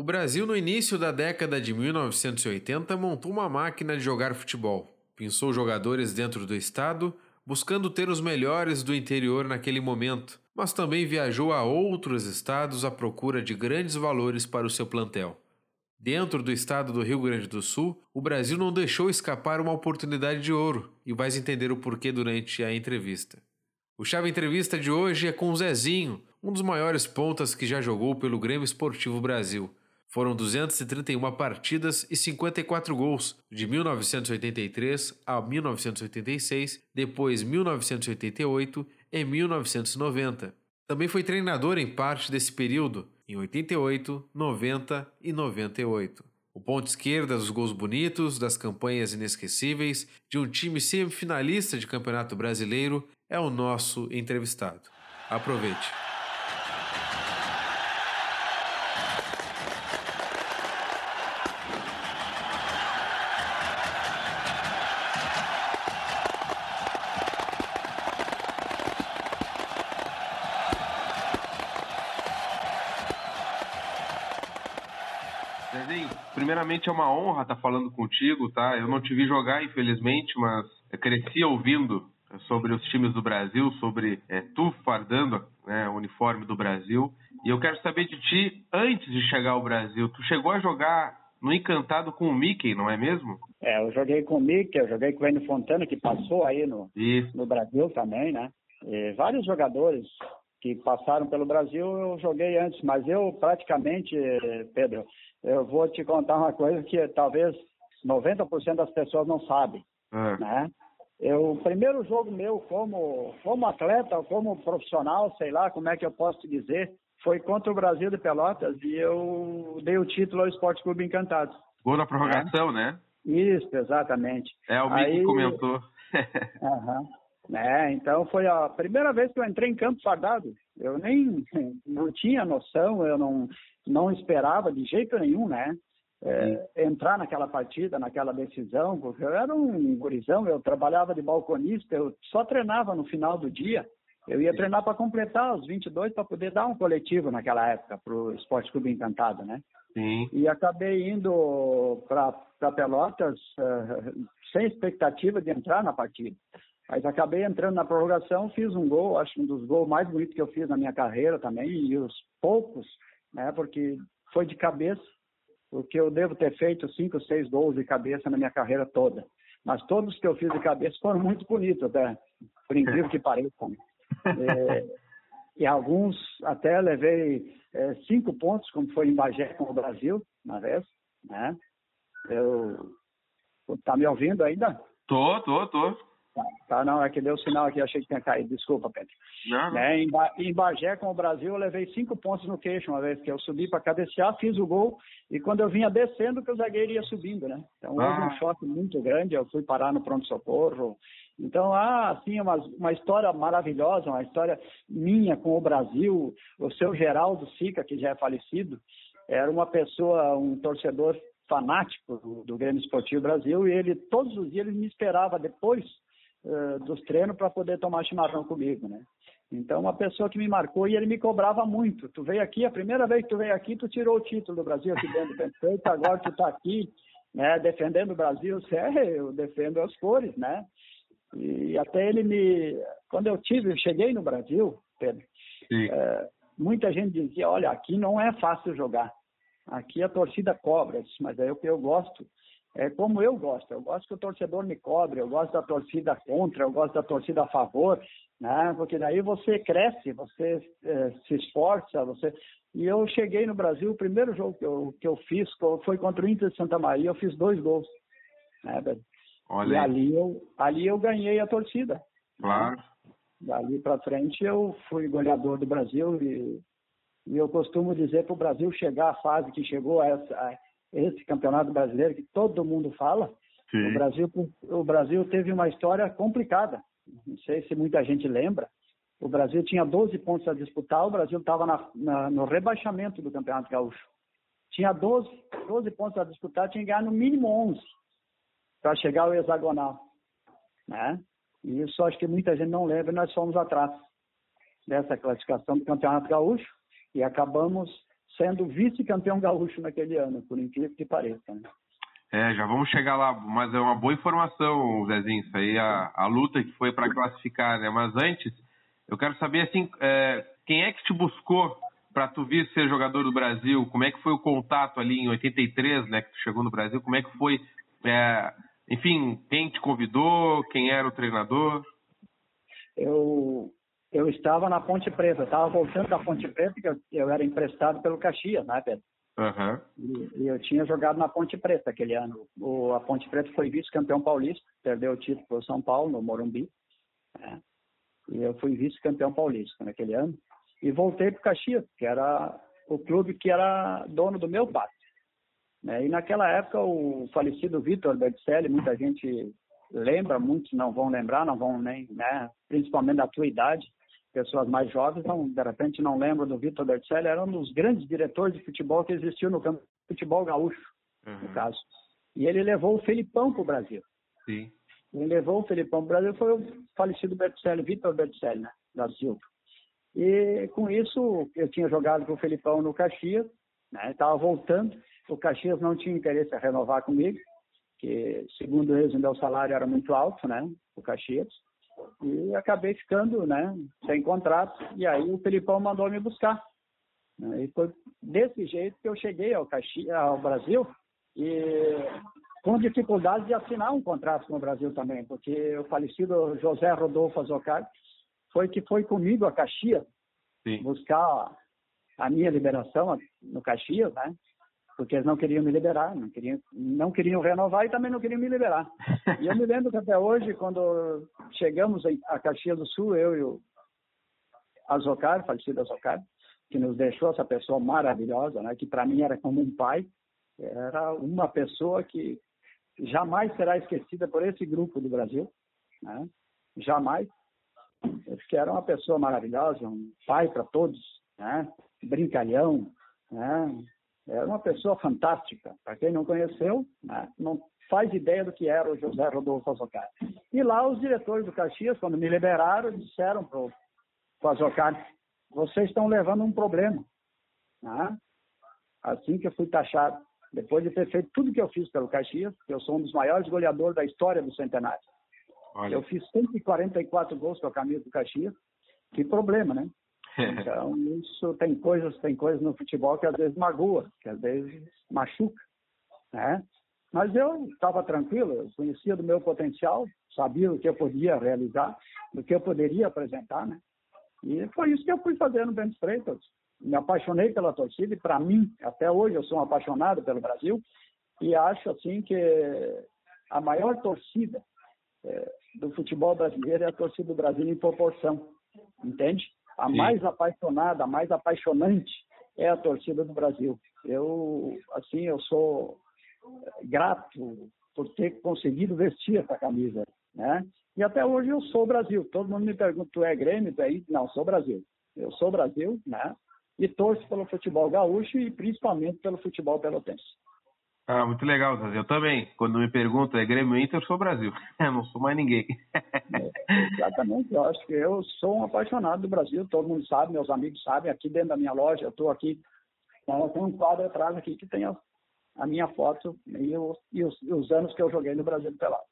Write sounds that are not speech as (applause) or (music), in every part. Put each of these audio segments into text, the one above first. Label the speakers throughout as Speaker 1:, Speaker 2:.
Speaker 1: O Brasil, no início da década de 1980, montou uma máquina de jogar futebol. Pensou jogadores dentro do estado, buscando ter os melhores do interior naquele momento, mas também viajou a outros estados à procura de grandes valores para o seu plantel. Dentro do estado do Rio Grande do Sul, o Brasil não deixou escapar uma oportunidade de ouro, e vais entender o porquê durante a entrevista. O Chave Entrevista de hoje é com o Zezinho, um dos maiores pontas que já jogou pelo Grêmio Esportivo Brasil. Foram 231 partidas e 54 gols, de 1983 a 1986, depois 1988 e 1990. Também foi treinador em parte desse período, em 88, 90 e 98. O ponto esquerda dos gols bonitos, das campanhas inesquecíveis, de um time semifinalista de Campeonato Brasileiro, é o nosso entrevistado. Aproveite!
Speaker 2: Primeiramente é uma honra estar falando contigo, tá? Eu não te vi jogar, infelizmente, mas cresci ouvindo sobre os times do Brasil, sobre é, tu fardando né, o uniforme do Brasil. E eu quero saber de ti, antes de chegar ao Brasil, tu chegou a jogar no Encantado com o Mickey, não é mesmo?
Speaker 3: É, eu joguei com o Mickey, eu joguei com o Enio Fontana, que passou aí no, no Brasil também, né? E vários jogadores que passaram pelo Brasil eu joguei antes, mas eu praticamente, Pedro, eu vou te contar uma coisa que talvez 90% das pessoas não sabem, é. né? Eu, o primeiro jogo meu como, como atleta, como profissional, sei lá como é que eu posso te dizer, foi contra o Brasil de Pelotas e eu dei o título ao Esporte Clube Encantado.
Speaker 2: Gol na prorrogação, é. né?
Speaker 3: Isso, exatamente.
Speaker 2: É, o Mickey Aí, comentou. (laughs)
Speaker 3: uh né? Então foi a primeira vez que eu entrei em campo fardado. Eu nem (laughs) não tinha noção, eu não, não esperava de jeito nenhum, né? É, entrar naquela partida, naquela decisão, porque eu era um gurizão, eu trabalhava de balconista, eu só treinava no final do dia. Eu ia treinar para completar os 22 para poder dar um coletivo naquela época para o Esporte Clube Encantado, né?
Speaker 2: Sim.
Speaker 3: E acabei indo para Pelotas uh, sem expectativa de entrar na partida. Mas acabei entrando na prorrogação, fiz um gol, acho um dos gols mais bonitos que eu fiz na minha carreira também, e os poucos, né, porque foi de cabeça, porque eu devo ter feito cinco, seis gols de cabeça na minha carreira toda. Mas todos que eu fiz de cabeça foram muito bonitos, até, por incrível que pareça. Né. (laughs) É, e alguns até levei é, cinco pontos, como foi em Bagé com o Brasil, uma vez, né? Eu, tá me ouvindo ainda?
Speaker 2: Tô, tô, tô.
Speaker 3: Tá, não, é que deu sinal aqui, achei que tinha caído, desculpa, Pedro.
Speaker 2: Não.
Speaker 3: Né, em, ba em Bagé, com o Brasil, eu levei cinco pontos no queixo uma vez que eu subi para cabecear, fiz o gol, e quando eu vinha descendo, que o zagueiro ia subindo, né? Então ah. houve um choque muito grande, eu fui parar no pronto-socorro. Então, ah, assim, uma, uma história maravilhosa, uma história minha com o Brasil, o seu Geraldo Sica, que já é falecido, era uma pessoa, um torcedor fanático do, do Grêmio Esportivo Brasil, e ele, todos os dias, ele me esperava depois uh, dos treinos para poder tomar chimarrão comigo, né? Então, uma pessoa que me marcou e ele me cobrava muito. Tu veio aqui, a primeira vez que tu veio aqui, tu tirou o título do Brasil aqui dentro do Perfeito, agora tu está aqui, né, defendendo o Brasil. É, eu defendo as cores, né? E até ele me... Quando eu tive, eu cheguei no Brasil, Pedro, uh, muita gente dizia, olha, aqui não é fácil jogar. Aqui a torcida cobra, mas é o que eu gosto é como eu gosto. Eu gosto que o torcedor me cobre, eu gosto da torcida contra, eu gosto da torcida a favor, né? Porque daí você cresce, você é, se esforça, você. E eu cheguei no Brasil, o primeiro jogo que eu, que eu fiz foi contra o Inter de Santa Maria, eu fiz dois gols. Né,
Speaker 2: Olha.
Speaker 3: E ali eu, ali eu ganhei a torcida.
Speaker 2: Claro. Né?
Speaker 3: Dali para frente eu fui goleador do Brasil e, e eu costumo dizer para o Brasil chegar à fase que chegou a essa esse campeonato brasileiro que todo mundo fala, o Brasil, o Brasil teve uma história complicada. Não sei se muita gente lembra. O Brasil tinha 12 pontos a disputar, o Brasil estava no rebaixamento do Campeonato Gaúcho. Tinha 12, 12 pontos a disputar, tinha que ganhar no mínimo 11 para chegar ao hexagonal. Né? E isso acho que muita gente não lembra, nós fomos atrás dessa classificação do Campeonato Gaúcho e acabamos sendo vice-campeão gaúcho naquele ano, por incrível que pareça. Né?
Speaker 2: É, já vamos chegar lá, mas é uma boa informação, Zezinho, isso aí, a, a luta que foi para classificar, né? Mas antes, eu quero saber, assim, é, quem é que te buscou para tu vir ser jogador do Brasil? Como é que foi o contato ali em 83, né, que tu chegou no Brasil? Como é que foi, é, enfim, quem te convidou, quem era o treinador?
Speaker 3: Eu, eu estava na Ponte Preta, estava voltando da Ponte Preta, que eu, eu era emprestado pelo Caxias, né, Pedro?
Speaker 2: Uhum.
Speaker 3: E, e, eu tinha jogado na Ponte Preta aquele ano. O, a Ponte Preta foi vice-campeão paulista, perdeu o título para o São Paulo, no Morumbi. Né? E eu fui vice-campeão paulista naquele ano. E voltei para o Caxias, que era o clube que era dono do meu pai. Né? E naquela época, o falecido Vitor Berticelli, muita gente lembra, muitos não vão lembrar, não vão nem, né? principalmente da tua idade, pessoas mais jovens, não, de repente não lembram do Vitor Berticelli, era um dos grandes diretores de futebol que existiu no campo de futebol gaúcho, uhum. no caso. E ele levou o Felipão para o Brasil.
Speaker 2: Sim.
Speaker 3: Ele levou o Felipão para o Brasil foi o falecido Berticelli, Vitor Berticelli, né, da Silva. E com isso, eu tinha jogado com o Felipão no Caxias, né, estava voltando, o Caxias não tinha interesse em renovar comigo, que segundo eles o meu salário era muito alto, né, o Caxias. E acabei ficando, né, sem contrato. E aí o Felipão mandou me buscar. Né, e foi desse jeito que eu cheguei ao, Caxi, ao Brasil e com dificuldade de assinar um contrato com o Brasil também, porque o falecido José Rodolfo Azocar foi que foi comigo a Caxias Sim. buscar a minha liberação no Caxias, né? Porque eles não queriam me liberar, não queriam, não queriam renovar e também não queriam me liberar. E eu me lembro que até hoje, quando chegamos a Caxias do Sul, eu e o Azocar, falecido Azocar, que nos deixou essa pessoa maravilhosa, né, que para mim era como um pai, era uma pessoa que jamais será esquecida por esse grupo do Brasil, né? jamais. Que era uma pessoa maravilhosa, um pai para todos, né? brincalhão, né? Era uma pessoa fantástica. Para quem não conheceu, né, não faz ideia do que era o José Rodolfo Azocar. E lá os diretores do Caxias, quando me liberaram, disseram para o Azocar, vocês estão levando um problema. Né? Assim que eu fui taxado, depois de ter feito tudo que eu fiz pelo Caxias, que eu sou um dos maiores goleadores da história do Centenário. Olha. Eu fiz 144 gols com a camisa do Caxias. Que problema, né? Então, isso tem coisas, tem coisas no futebol que às vezes magoa, que às vezes machuca, né? Mas eu estava tranquilo, eu conhecia do meu potencial, sabia o que eu podia realizar, o que eu poderia apresentar, né? E foi isso que eu fui fazer no Bento Freitas. Me apaixonei pela torcida e, para mim, até hoje, eu sou um apaixonado pelo Brasil e acho, assim, que a maior torcida é, do futebol brasileiro é a torcida do Brasil em proporção, entende? A Sim. mais apaixonada, a mais apaixonante é a torcida do Brasil. Eu, assim, eu sou grato por ter conseguido vestir essa camisa, né? E até hoje eu sou Brasil. Todo mundo me pergunta, tu é Grêmio, tu é isso? Não, sou Brasil. Eu sou Brasil, né? E torço pelo futebol gaúcho e principalmente pelo futebol pelotense.
Speaker 2: Ah, muito legal, Zé. Eu também. Quando me perguntam é Grêmio Inter, eu sou Brasil. (laughs) Eu não sou mais ninguém.
Speaker 3: É, exatamente. Eu acho que eu sou um apaixonado do Brasil. Todo mundo sabe, meus amigos sabem. Aqui dentro da minha loja, eu estou aqui. Então, tem um quadro atrás aqui que tem a, a minha foto e, e, os, e, os, anos que eu joguei no Brasil pelado.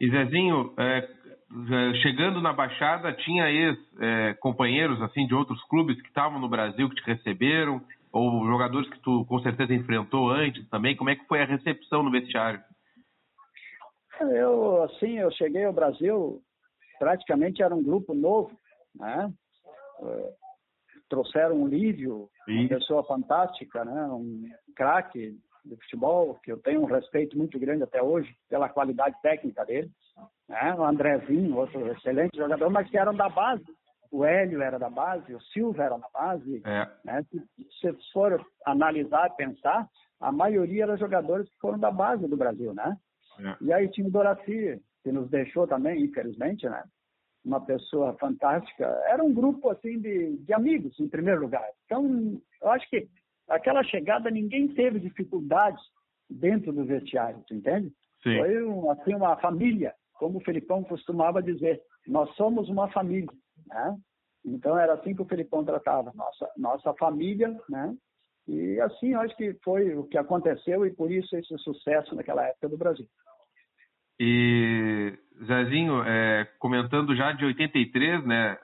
Speaker 2: E Zezinho, é, chegando na Baixada, tinha ex-companheiros é, assim de outros clubes que estavam no Brasil, que te receberam? Ou jogadores que tu com certeza enfrentou antes também? Como é que foi a recepção no vestiário?
Speaker 3: Eu, assim, eu cheguei ao Brasil, praticamente era um grupo novo, né? Trouxeram um Lívio, uma pessoa fantástica, né? Um craque de futebol, que eu tenho um respeito muito grande até hoje pela qualidade técnica dele. Né? O Andrezinho, outro excelente jogador, mas que eram da base o Hélio era da base, o Silva era da base. É. Né? Se, se for analisar, pensar, a maioria eram jogadores que foram da base do Brasil, né? É. E aí tinha o Doraci, que nos deixou também, infelizmente, né? Uma pessoa fantástica. Era um grupo, assim, de, de amigos, em primeiro lugar. Então, eu acho que aquela chegada, ninguém teve dificuldades dentro do vestiário, tu entende? Sim. Foi, um, assim, uma família, como o Felipão costumava dizer. Nós somos uma família. Né? Então era assim que o Felipão tratava nossa nossa família, né? E assim, acho que foi o que aconteceu e por isso esse sucesso naquela época do Brasil.
Speaker 2: E, Zezinho, é, comentando já de 83, né?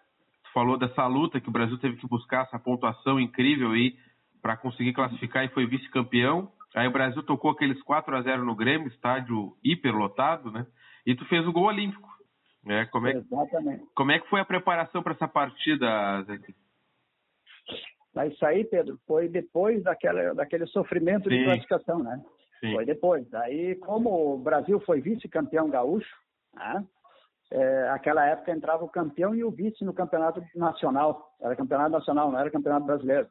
Speaker 2: Tu falou dessa luta que o Brasil teve que buscar essa pontuação incrível aí para conseguir classificar e foi vice-campeão. Aí o Brasil tocou aqueles 4 a 0 no Grêmio, estádio hiperlotado, né? E tu fez o gol olímpico. Né? Como, é,
Speaker 3: Exatamente.
Speaker 2: como é que foi a preparação para essa partida, Zezinho?
Speaker 3: Mas isso aí, Pedro, foi depois daquela, daquele sofrimento
Speaker 2: Sim.
Speaker 3: de classificação, né?
Speaker 2: Sim.
Speaker 3: Foi depois. Aí, como o Brasil foi vice-campeão gaúcho, né? é, aquela época entrava o campeão e o vice no campeonato nacional. Era campeonato nacional, não era campeonato brasileiro.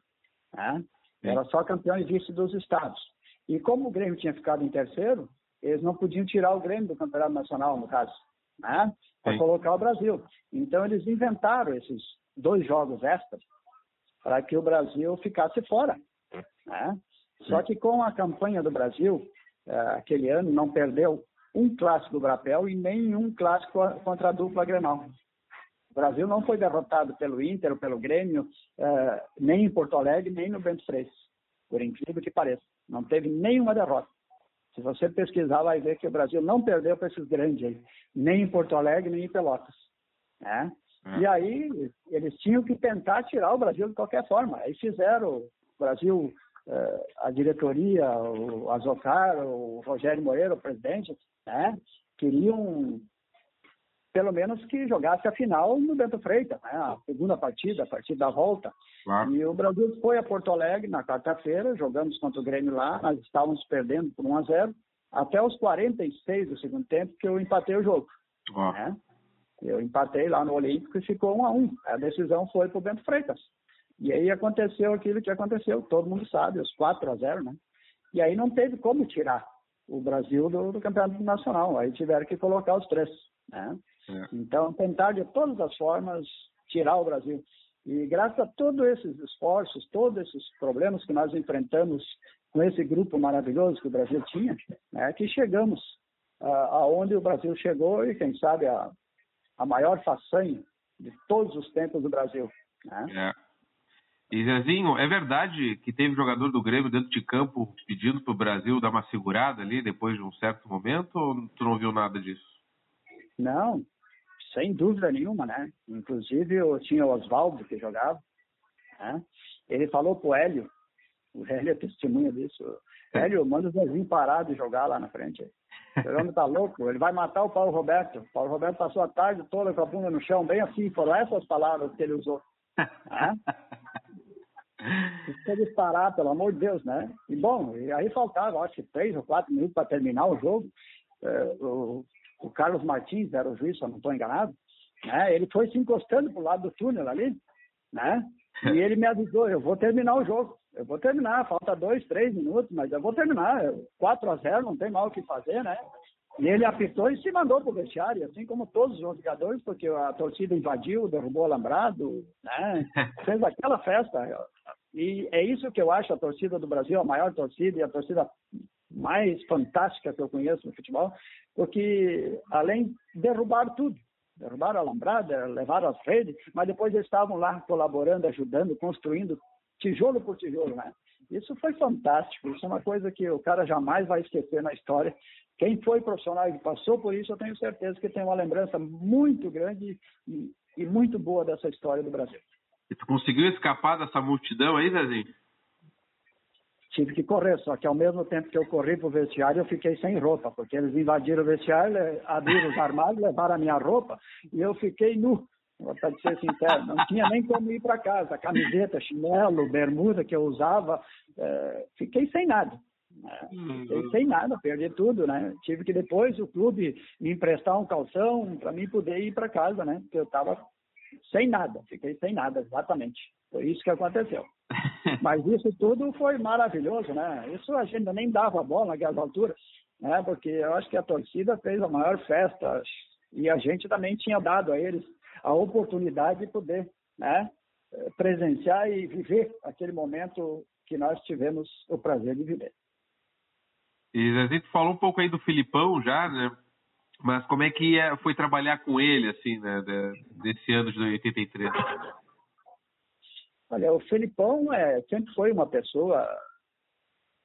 Speaker 3: Né? Era só campeão e vice dos estados. E como o Grêmio tinha ficado em terceiro, eles não podiam tirar o Grêmio do campeonato nacional, no caso, né? para colocar o Brasil. Então, eles inventaram esses dois jogos extras para que o Brasil ficasse fora. Né? Só que com a campanha do Brasil, eh, aquele ano não perdeu um clássico do Brapel e nenhum clássico contra a dupla Grenal. O Brasil não foi derrotado pelo Inter ou pelo Grêmio, eh, nem em Porto Alegre, nem no Bento Freitas, por incrível que pareça. Não teve nenhuma derrota. Se você pesquisar, vai ver que o Brasil não perdeu para esses grandes aí, nem em Porto Alegre, nem em Pelotas. Né?
Speaker 2: É.
Speaker 3: E aí, eles tinham que tentar tirar o Brasil de qualquer forma. Aí fizeram o Brasil, eh, a diretoria, o Azocar, o Rogério Moreira, o presidente, né? queriam pelo menos que jogasse a final no Bento Freitas, né? a segunda partida, a partida da volta.
Speaker 2: Claro.
Speaker 3: E o Brasil foi a Porto Alegre na quarta-feira, jogamos contra o Grêmio lá, nós estávamos perdendo por 1 a 0 até os 46 do segundo tempo que eu empatei o jogo.
Speaker 2: Ó,
Speaker 3: Né? Eu empatei lá no Olímpico e ficou 1 a 1 A decisão foi para o Bento Freitas. E aí aconteceu aquilo que aconteceu, todo mundo sabe, os 4 a 0 né? E aí não teve como tirar o Brasil do, do Campeonato Nacional, aí tiveram que colocar os três, né?
Speaker 2: É.
Speaker 3: Então, tentar de todas as formas tirar o Brasil. E graças a todos esses esforços, todos esses problemas que nós enfrentamos com esse grupo maravilhoso que o Brasil tinha, né, que chegamos ah, aonde o Brasil chegou e, quem sabe, a, a maior façanha de todos os tempos do Brasil. Né?
Speaker 2: É. E Zezinho, é verdade que teve jogador do Grêmio dentro de campo pedindo pro Brasil dar uma segurada ali depois de um certo momento ou tu não viu nada disso?
Speaker 3: Não, sem dúvida nenhuma, né? Inclusive, eu tinha o Oswaldo que jogava, né? Ele falou pro Hélio, o Hélio é testemunha disso. Hélio, manda o Zezinho parar de jogar lá na frente. O homem tá louco, ele vai matar o Paulo Roberto. O Paulo Roberto passou a tarde toda com a bunda no chão, bem assim, foram essas palavras que ele usou. Né? Parar, pelo amor de Deus, né? E bom, aí faltava, acho que três ou quatro minutos para terminar o jogo. É, o, o Carlos Martins era o juiz, se eu não estou enganado, né? Ele foi se encostando pro lado do túnel ali, né? E ele me avisou, eu vou terminar o jogo. Eu vou terminar, falta dois, três minutos, mas eu vou terminar. 4 a 0 não tem mal o que fazer, né? E ele apitou e se mandou pro vestiário, assim como todos os jogadores, porque a torcida invadiu, derrubou o alambrado, né? (laughs) Fez aquela festa. E é isso que eu acho a torcida do Brasil, a maior torcida e a torcida mais fantástica que eu conheço no futebol, porque além derrubaram tudo, derrubaram a alambrada, levaram as redes, mas depois eles estavam lá colaborando, ajudando, construindo tijolo por tijolo, né? Isso foi fantástico, isso é uma coisa que o cara jamais vai esquecer na história. Quem foi profissional e passou por isso, eu tenho certeza que tem uma lembrança muito grande e, e muito boa dessa história do Brasil.
Speaker 2: E tu conseguiu escapar dessa multidão aí, Zezinho?
Speaker 3: Tive que correr, só que ao mesmo tempo que eu corri para o vestiário, eu fiquei sem roupa, porque eles invadiram o vestiário, abriram os armários, levaram a minha roupa e eu fiquei nu. Para ser sincero, não tinha nem como ir para casa. Camiseta, chinelo, bermuda que eu usava, eh, fiquei sem nada. né? Fiquei sem nada, perdi tudo, né? Tive que depois o clube me emprestar um calção para mim poder ir para casa, né? Porque eu estava sem nada, fiquei sem nada, exatamente. Foi isso que aconteceu. (laughs) Mas isso tudo foi maravilhoso, né? Isso a gente nem dava bola naquelas alturas, né? Porque eu acho que a torcida fez a maior festa e a gente também tinha dado a eles a oportunidade de poder, né? Presenciar e viver aquele momento que nós tivemos o prazer de viver.
Speaker 2: E Zezinho, tu falou um pouco aí do Filipão já, né? Mas como é que é- foi trabalhar com ele, assim, né? de- desse ano de 83?
Speaker 3: Olha, o Felipão é, sempre foi uma pessoa,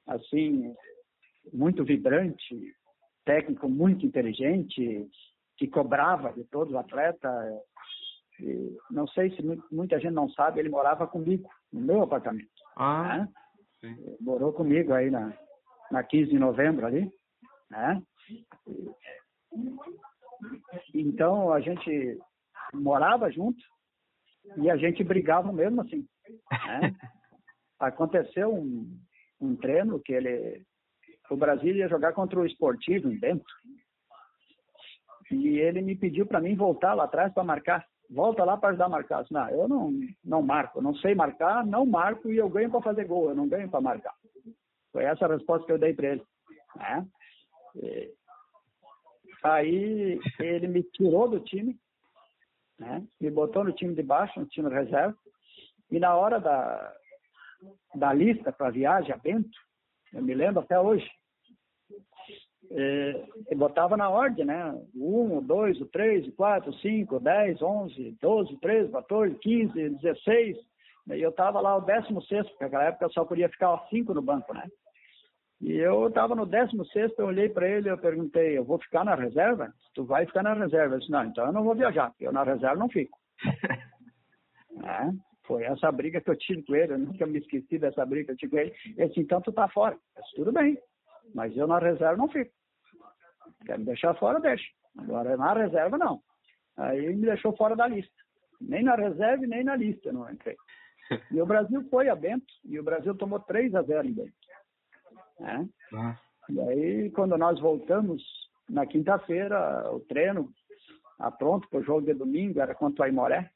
Speaker 3: assim, muito vibrante, técnico muito inteligente, que cobrava de todos os atletas. E não sei se muita gente não sabe, ele morava comigo, no meu apartamento.
Speaker 2: Ah, né?
Speaker 3: Morou comigo aí na, na 15 de novembro ali. Né? Então a gente morava junto e a gente brigava mesmo assim. Né? Aconteceu um, um treino que ele, o Brasil ia jogar contra o Esportivo em Bento e ele me pediu para mim voltar lá atrás para marcar. Volta lá para ajudar a marcar. Disse, não, eu não, não marco, não sei marcar, não marco e eu ganho para fazer gol, eu não ganho para marcar. Foi essa a resposta que eu dei para ele. Né? E, aí ele me tirou do time, né? me botou no time de baixo, no time reserva, e na hora da, da lista para viagem a Bento, eu me lembro até hoje, é, botava na ordem, né? O 1, o 2, o 3, o 4, o 5, o 10, 11, 12, 13, 14, 15, 16. E eu estava lá o 16, porque naquela época eu só podia ficar 5 no banco, né? E eu estava no 16, eu olhei para ele e perguntei, eu vou ficar na reserva? Tu vai ficar na reserva. Ele disse, não, então eu não vou viajar, eu na reserva não fico. (laughs) é, foi essa briga que eu tive com ele, eu nunca me esqueci dessa briga que eu tive com ele. Ele disse, então tu tá fora. Eu disse, tudo bem, mas eu na reserva não fico. Quer me deixar fora, deixa. Agora, na reserva, não. Aí me deixou fora da lista. Nem na reserva nem na lista não entrei. (laughs) E o Brasil foi a Bento, e o Brasil tomou 3 a 0 em Bento. Né? Ah. E aí, quando nós voltamos na quinta-feira, o treino, a pronto para o jogo de domingo, era contra o Aimoré,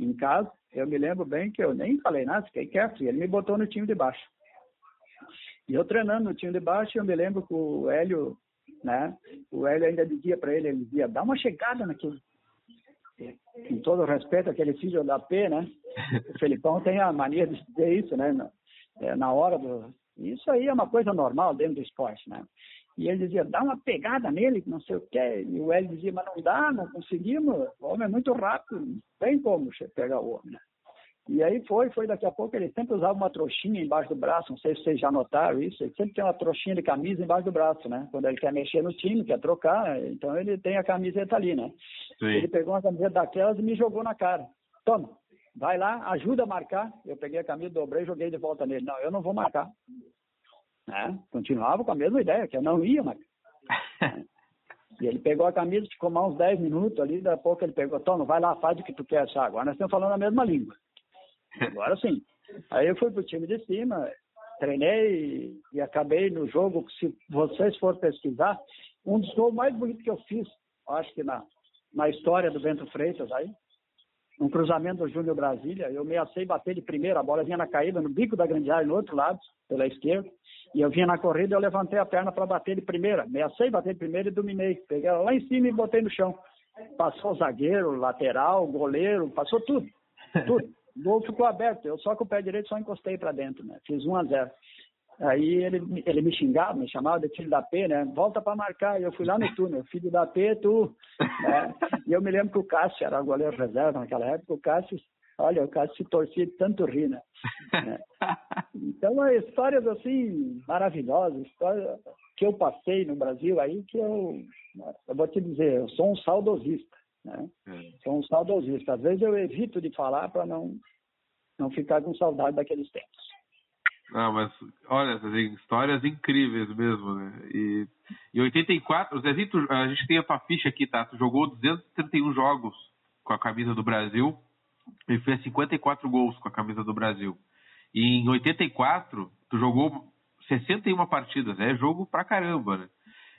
Speaker 3: em casa, eu me lembro bem que eu nem falei nada, fiquei quieto, e ele me botou no time de baixo. E eu treinando no time de baixo, eu me lembro que o Hélio né? O Hélio ainda dizia para ele, ele dizia, dá uma chegada naquele, com todo respeito aquele filho da P, né? O Felipão tem a mania de dizer isso, né? Na, é, na hora do... Isso aí é uma coisa normal dentro do esporte, né? E ele dizia, dá uma pegada nele, não sei o quê. E o Hélio dizia, mas não dá, não conseguimos. O homem é muito rápido, não tem como pegar o homem. E aí foi, foi daqui a pouco, ele sempre usava uma trouxinha embaixo do braço, não sei se vocês já notaram isso, ele sempre tem uma trouxinha de camisa embaixo do braço, né? Quando ele quer mexer no time, quer trocar, então ele tem a camiseta ali, né? Sim. Ele pegou uma camiseta daquelas e me jogou na cara. Toma, vai lá, ajuda a marcar. Eu peguei a camisa, dobrei e joguei de volta nele. Não, eu não vou marcar. Né? Continuava com a mesma ideia, que eu não ia marcar. (laughs) E ele pegou a camisa, ficou mais uns 10 minutos ali, daqui a pouco ele pegou, toma, vai lá, faz o que tu quer, agora nós estamos falando a mesma língua. Agora sim. Aí eu fui pro time de cima, treinei e acabei no jogo, se vocês forem pesquisar, um dos gols mais bonitos que eu fiz, acho que na, na história do Bento Freitas aí, um cruzamento do Júnior Brasília, eu ameacei bater de primeira, a bola vinha na caída no bico da grande área, no outro lado, pela esquerda, e eu vinha na corrida, eu levantei a perna para bater de primeira, ameacei bater de primeira e dominei, peguei ela lá em cima e botei no chão. Passou o zagueiro, lateral, goleiro, passou tudo, tudo. O (laughs) gol ficou aberto, eu só com o pé direito só encostei para dentro, né? Fiz 1 a 0 Aí ele, ele me xingava, me chamava de filho da P, né? Volta para marcar. E eu fui lá no túnel, filho da P, tu. Né? E eu me lembro que o Cássio era o goleiro reserva naquela época. O Cássio, olha, o Cássio se torcia de tanto rir, né? Então, é histórias assim maravilhosas, histórias que eu passei no Brasil aí, que eu, eu vou te dizer, eu sou um saudosista. Né? É. Sou um saudosista. Às vezes eu evito de falar para não, não ficar com saudade daqueles tempos.
Speaker 2: Ah, mas olha, histórias incríveis mesmo, né? E em 84, Zezinho, a gente tem a tua ficha aqui, tá? Tu jogou 231 jogos com a camisa do Brasil e fez 54 gols com a camisa do Brasil. E em 84, tu jogou 61 partidas, é jogo pra caramba, né?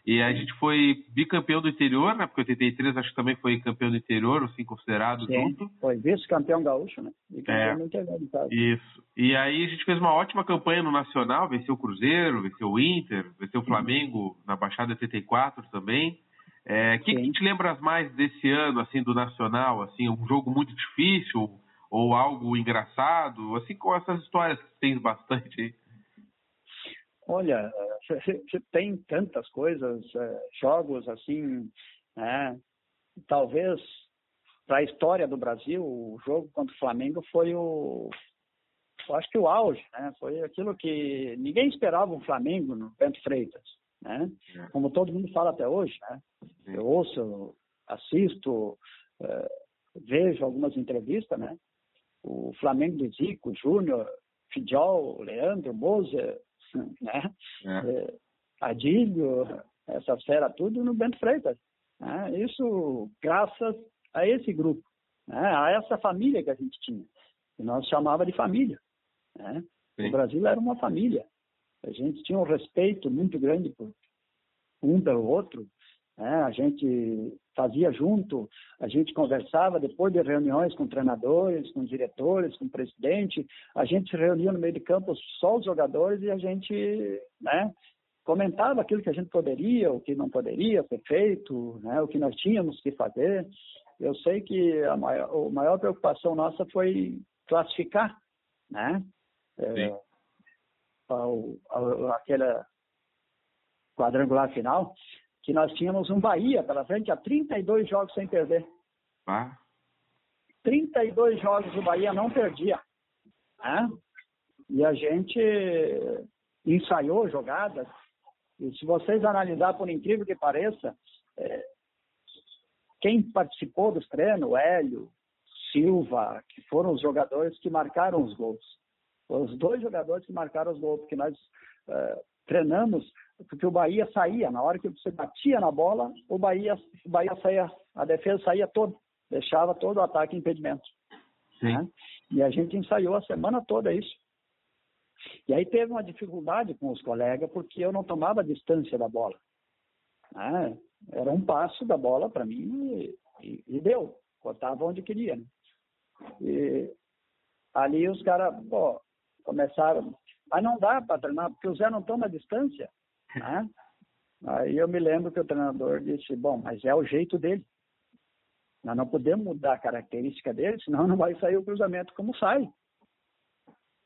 Speaker 2: E a gente foi bicampeão do interior, né? Porque 83 acho que também foi campeão do interior, assim, considerado Sim, junto.
Speaker 3: Foi vice-campeão gaúcho, né?
Speaker 2: É, interior, isso. E aí a gente fez uma ótima campanha no Nacional, venceu o Cruzeiro, venceu o Inter, venceu o Flamengo na Baixada 84 também. O é, que, que te lembras mais desse ano, assim, do Nacional? Assim, um jogo muito difícil ou algo engraçado? Assim, com essas histórias que tens bastante aí.
Speaker 3: Olha, tem tantas coisas, é, jogos assim, né? talvez para a história do Brasil, o jogo contra o Flamengo foi o, eu acho que o auge, né? Foi aquilo que ninguém esperava um Flamengo no Bento Freitas, né? É. Como todo mundo fala até hoje, né? Eu ouço, assisto, uh, vejo algumas entrevistas, né? O Flamengo do Zico, Júnior, Fidjol, Leandro, Moser, (laughs) né? É. Uh, Adílio, essa fera tudo no Bento Freitas. Né? Isso graças a esse grupo, né? a essa família que a gente tinha. E nós chamava de família. Né? O Brasil era uma família. A gente tinha um respeito muito grande por um pelo outro. Né? A gente fazia junto, a gente conversava depois de reuniões com treinadores, com diretores, com presidente. A gente se reunia no meio de campo só os jogadores e a gente né, comentava aquilo que a gente poderia, o que não poderia ser feito, né, o que nós tínhamos que fazer. Eu sei que a maior, a maior preocupação nossa foi classificar, né? É, ao, ao, aquela quadrangular final, que nós tínhamos um Bahia pela frente, há 32 jogos sem perder. Ah. 32 jogos o Bahia não perdia. Né? E a gente ensaiou jogadas. E se vocês analisar, por incrível que pareça, é, quem participou dos treinos, Hélio, Silva, que foram os jogadores que marcaram os gols. Os dois jogadores que marcaram os gols, porque nós uh, treinamos, porque o Bahia saía, na hora que você batia na bola, o Bahia, o Bahia saía, a defesa saía toda, deixava todo o ataque em impedimento. Né? E a gente ensaiou a semana toda isso. E aí teve uma dificuldade com os colegas, porque eu não tomava distância da bola. Né? Era um passo da bola para mim e, e, deu. Cortava onde queria. Né? E ali os caras, começaram. Mas não dá para treinar, porque o Zé não toma distância. Né? Aí eu me lembro que o treinador disse, bom, mas é o jeito dele. Nós não podemos mudar a característica dele, senão não vai sair o cruzamento como sai.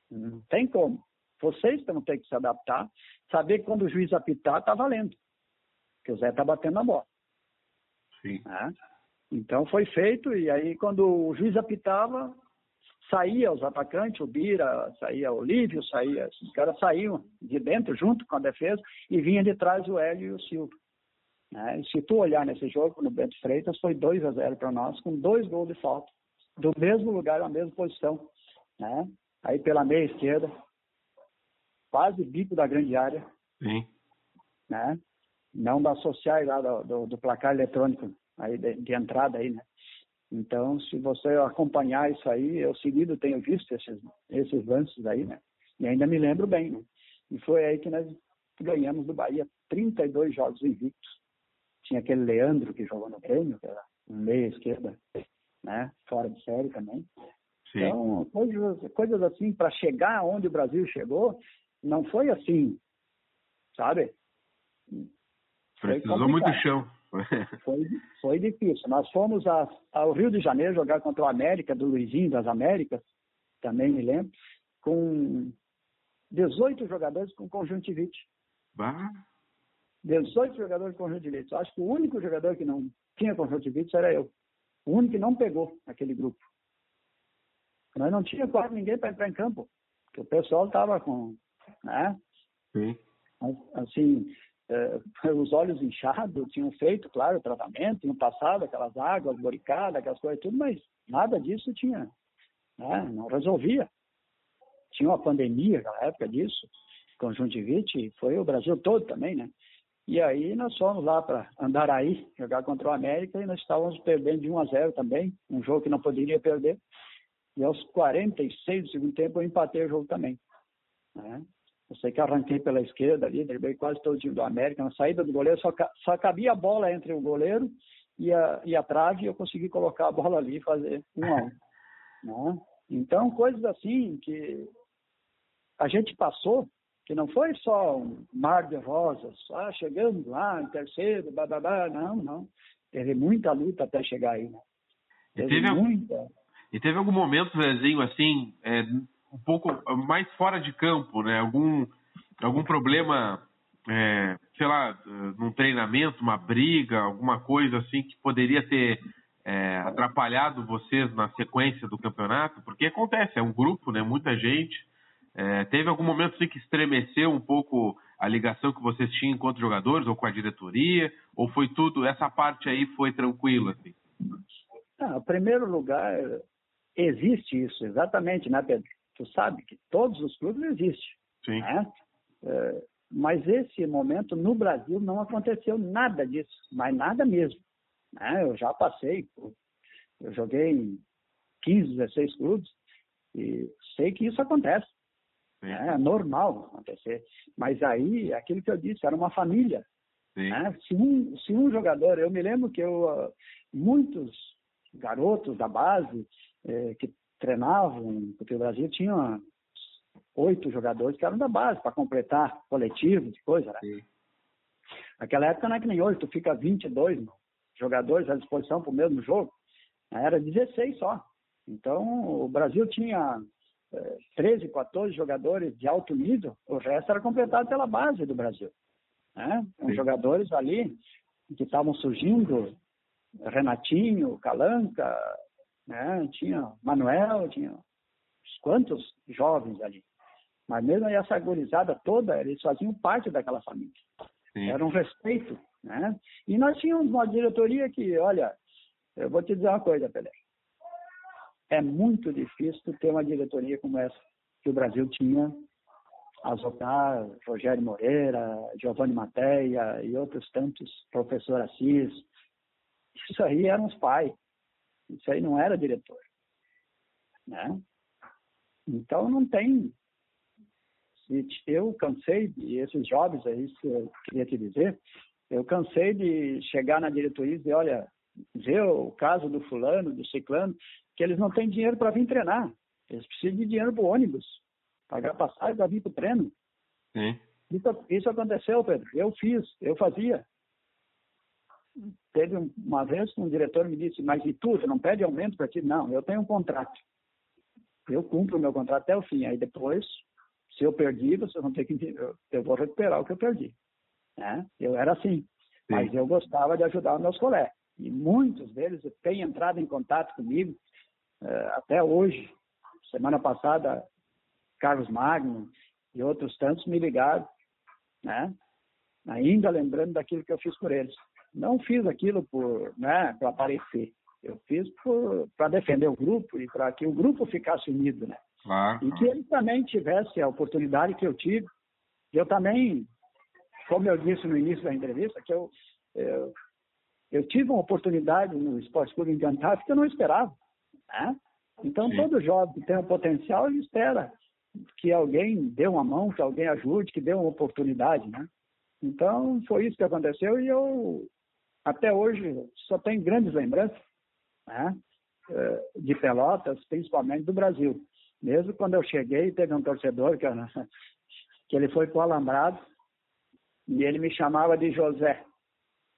Speaker 3: Não tem como. Vocês vão ter que se adaptar, saber que quando o juiz apitar, está valendo. Porque o Zé está batendo na bola. Sim. Né? Então foi feito, e aí quando o juiz apitava, saía os atacantes, o Bira, saía o Lívio, saía, esses caras saíam de dentro junto com a defesa e vinha de trás o Hélio e o Silva. Né? E se tu olhar nesse jogo no Bento Freitas, foi 2 a 0 para nós, com dois gols de falta, do mesmo lugar, na mesma posição. Né? Aí pela meia esquerda, quase bico da grande área. Sim. Né? Não da social lá do, do, do placar eletrônico aí de, de entrada aí, né? Então, se você acompanhar isso aí, eu seguido tenho visto esses, esses lances aí, né? E ainda me lembro bem, né? E foi aí que nós ganhamos do Bahia 32 jogos invictos. Tinha aquele Leandro que jogou no Grêmio, que era um meia esquerda, né? Fora de série também. Sim. Então, coisas, coisas assim, para chegar onde o Brasil chegou, não foi assim, sabe?
Speaker 2: Precisou muito chão. (laughs)
Speaker 3: Foi, foi difícil. Nós fomos a, ao Rio de Janeiro jogar contra o América, do Luizinho das Américas, também me lembro, com 18 jogadores com conjuntivite. Bah. 18 jogadores com conjuntivite. Acho que o único jogador que não tinha conjuntivite era eu. O único que não pegou naquele grupo. Nós não tinha quase ninguém para entrar em campo, porque o pessoal estava com, né? Sim. Assim, eh, (laughs) os olhos inchados, tinham feito, claro, o tratamento, tinham passado aquelas águas boricadas, aquelas coisas tudo, mas nada disso tinha, né? não resolvia. Tinha uma pandemia naquela época disso, conjuntivite, foi o Brasil todo também, né? E aí nós fomos lá para Andaraí, jogar contra o América, e nós estávamos perdendo de 1 a 0 também, um jogo que não poderia perder. E aos 46 do segundo tempo eu empatei o jogo também. Né? Eu sei que arranquei pela esquerda ali, derrubei quase todo o time do América. Na saída do goleiro, só, só cabia a bola entre o goleiro e a, e a trave e eu consegui colocar a bola ali e fazer um a um. (laughs) Né? Então, coisas assim que a gente passou, que não foi só um mar de rosas, ah, chegando lá em terceiro, blá, não, não. Teve muita luta até chegar aí. Né?
Speaker 2: Teve, teve muita. E teve algum momento, Zezinho, assim, é, um pouco mais fora de campo, né? Algum, algum problema, é, sei lá, num treinamento, uma briga, alguma coisa assim que poderia ter é, atrapalhado vocês na sequência do campeonato? Porque acontece, é um grupo, né? Muita gente. É, teve algum momento assim, que estremeceu um pouco a ligação que vocês tinham outros jogadores ou com a diretoria? Ou foi tudo, essa parte aí foi tranquila? Assim?
Speaker 3: Ah, em primeiro lugar, existe isso, exatamente, né, Pedro? Tu sabe que todos os clubes existem.
Speaker 2: Sim.
Speaker 3: Né? É, mas esse momento no Brasil não aconteceu nada disso, mas nada mesmo. Né? Eu já passei, eu joguei em 15, 16 clubes e sei que isso acontece. Né? É normal acontecer. Mas aí, aquilo que eu disse, era uma família. Né? Se, um, se um jogador, eu me lembro que eu, ah, muitos garotos da base eh, que treinavam, porque o Brasil tinha oito jogadores que eram da base para completar coletivo de coisa, né? Sim. Naquela época não é que nem hoje, tu fica 22 não, jogadores à disposição para o mesmo jogo. Era 16 só. Então, o Brasil tinha 13, 14 jogadores de alto nível, o resto era completado pela base do Brasil. Né? Os jogadores ali que estavam surgindo, Renatinho, Calanca, né? tinha Manuel, tinha quantos jovens ali. Mas mesmo essa gurizada toda, eles faziam parte daquela família. Sim. Era um respeito, né? E nós tínhamos uma diretoria que, olha, eu vou te dizer uma coisa, Pelé. É muito difícil ter uma diretoria como essa que o Brasil tinha. Azocar, Rogério Moreira, Giovanni Mateia e outros tantos, professor Assis. Isso aí eram os pais. Isso aí não era diretor. Né? Então não tem eu cansei, e esses jovens, é isso que eu queria te dizer, eu cansei de chegar na diretoria e dizer, olha, ver o caso do fulano, do ciclano, que eles não têm dinheiro para vir treinar. Eles precisam de dinheiro para o ônibus, pagar passagem para vir para o treino.
Speaker 2: Sim.
Speaker 3: Isso, isso aconteceu, Pedro. Eu fiz, eu fazia. Teve uma vez um diretor me disse, mas e tu, você não pede aumento para ti? Não, eu tenho um contrato. Eu cumpro o meu contrato até o fim. Aí depois se eu perdi, você não tem que. Eu, eu vou recuperar o que eu perdi. Né? Eu era assim. Sim. Mas eu gostava de ajudar os meus colegas. E muitos deles têm entrado em contato comigo uh, até hoje. Semana passada, Carlos Magno e outros tantos me ligaram, né? ainda lembrando daquilo que eu fiz por eles. Não fiz aquilo por né, para aparecer. Eu fiz para defender o grupo e para que o grupo ficasse unido, né?
Speaker 2: Claro.
Speaker 3: E que ele também tivesse a oportunidade que eu tive. Eu também, como eu disse no início da entrevista, que eu, eu, eu tive uma oportunidade no Esporte Clube Encantado que eu não esperava. Né? Então, Sim. todo jovem que tem um potencial, ele espera que alguém dê uma mão, que alguém ajude, que dê uma oportunidade, né? Então, foi isso que aconteceu e eu, até hoje, só tenho grandes lembranças né? Eh, de Pelotas, principalmente do Brasil. Mesmo quando eu cheguei, teve um torcedor que, eu, que ele foi para o Alambrado e ele me chamava de José.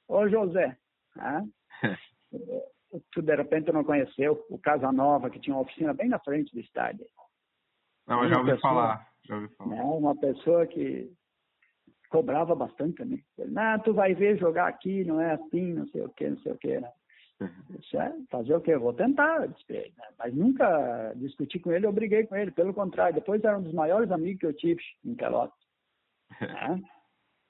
Speaker 3: Ô José, né? (laughs) tu de repente não conheceu o Casanova, que tinha uma oficina bem na frente do estádio.
Speaker 2: Não, eu já ouvi, pessoa, falar, já ouvi falar.
Speaker 3: Né, uma pessoa que cobrava bastante também. Ele, não, tu vai ver jogar aqui, não é assim, não sei o que, não sei o que. Né? Isso é fazer o quê? Vou tentar, né? mas nunca discuti com ele, eu briguei com ele, pelo contrário, depois era um dos maiores amigos que eu tive em Pelotas. (laughs) Né?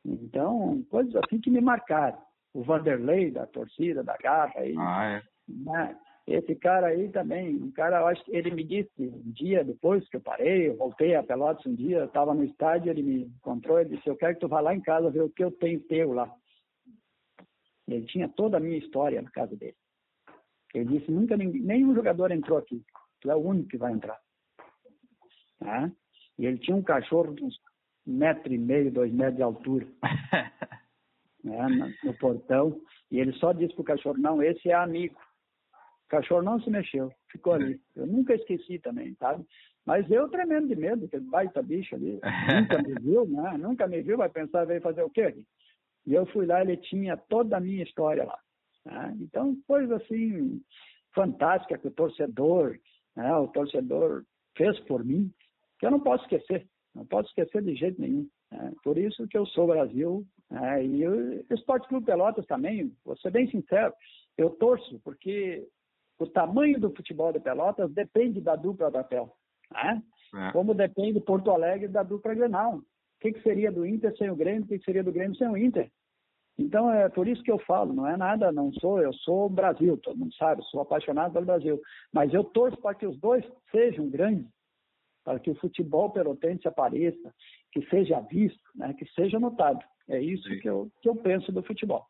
Speaker 3: Então, coisas assim que me marcaram. O Vanderlei, da torcida, da garra, aí,
Speaker 2: ah, é.
Speaker 3: né? Esse cara aí também, um cara, eu acho que ele me disse um dia depois que eu parei, eu voltei a Pelotas um dia, estava no estádio, ele me encontrou e disse, eu quero que tu vá lá em casa ver o que eu tenho teu lá. Ele tinha toda a minha história na casa dele. Ele disse, nunca ninguém, nenhum jogador entrou aqui. Tu é o único que vai entrar. Tá? E ele tinha um cachorro de uns metro e meio, dois metros de altura. (laughs) né, no portão. E ele só disse pro cachorro, não, esse é amigo. O cachorro não se mexeu, ficou ali. Eu nunca esqueci também, sabe? Mas eu tremendo de medo, aquele baita bicho ali. (laughs) nunca me viu, né? Nunca me viu, vai pensar, veio fazer o quê aqui? E eu fui lá, ele tinha toda a minha história lá. Né? Então, coisa assim fantástica que o torcedor, né? o torcedor fez por mim, que eu não posso esquecer, não posso esquecer de jeito nenhum. Né? Por isso que eu sou Brasil, né? e o Esporte Clube Pelotas também, vou ser bem sincero, eu torço, porque o tamanho do futebol de Pelotas depende da dupla da Pel. Né? É. Como depende Porto Alegre da dupla Grenal. O que, que seria do Inter sem o Grêmio? O que, que seria do Grêmio sem o Inter? Então é por isso que eu falo, não é nada, não sou, eu sou Brasil, todo mundo sabe, sou apaixonado pelo Brasil. Mas eu torço para que os dois sejam grandes, para que o futebol pelotense apareça, que seja visto, né, que seja notado. É isso que eu, que eu penso do futebol.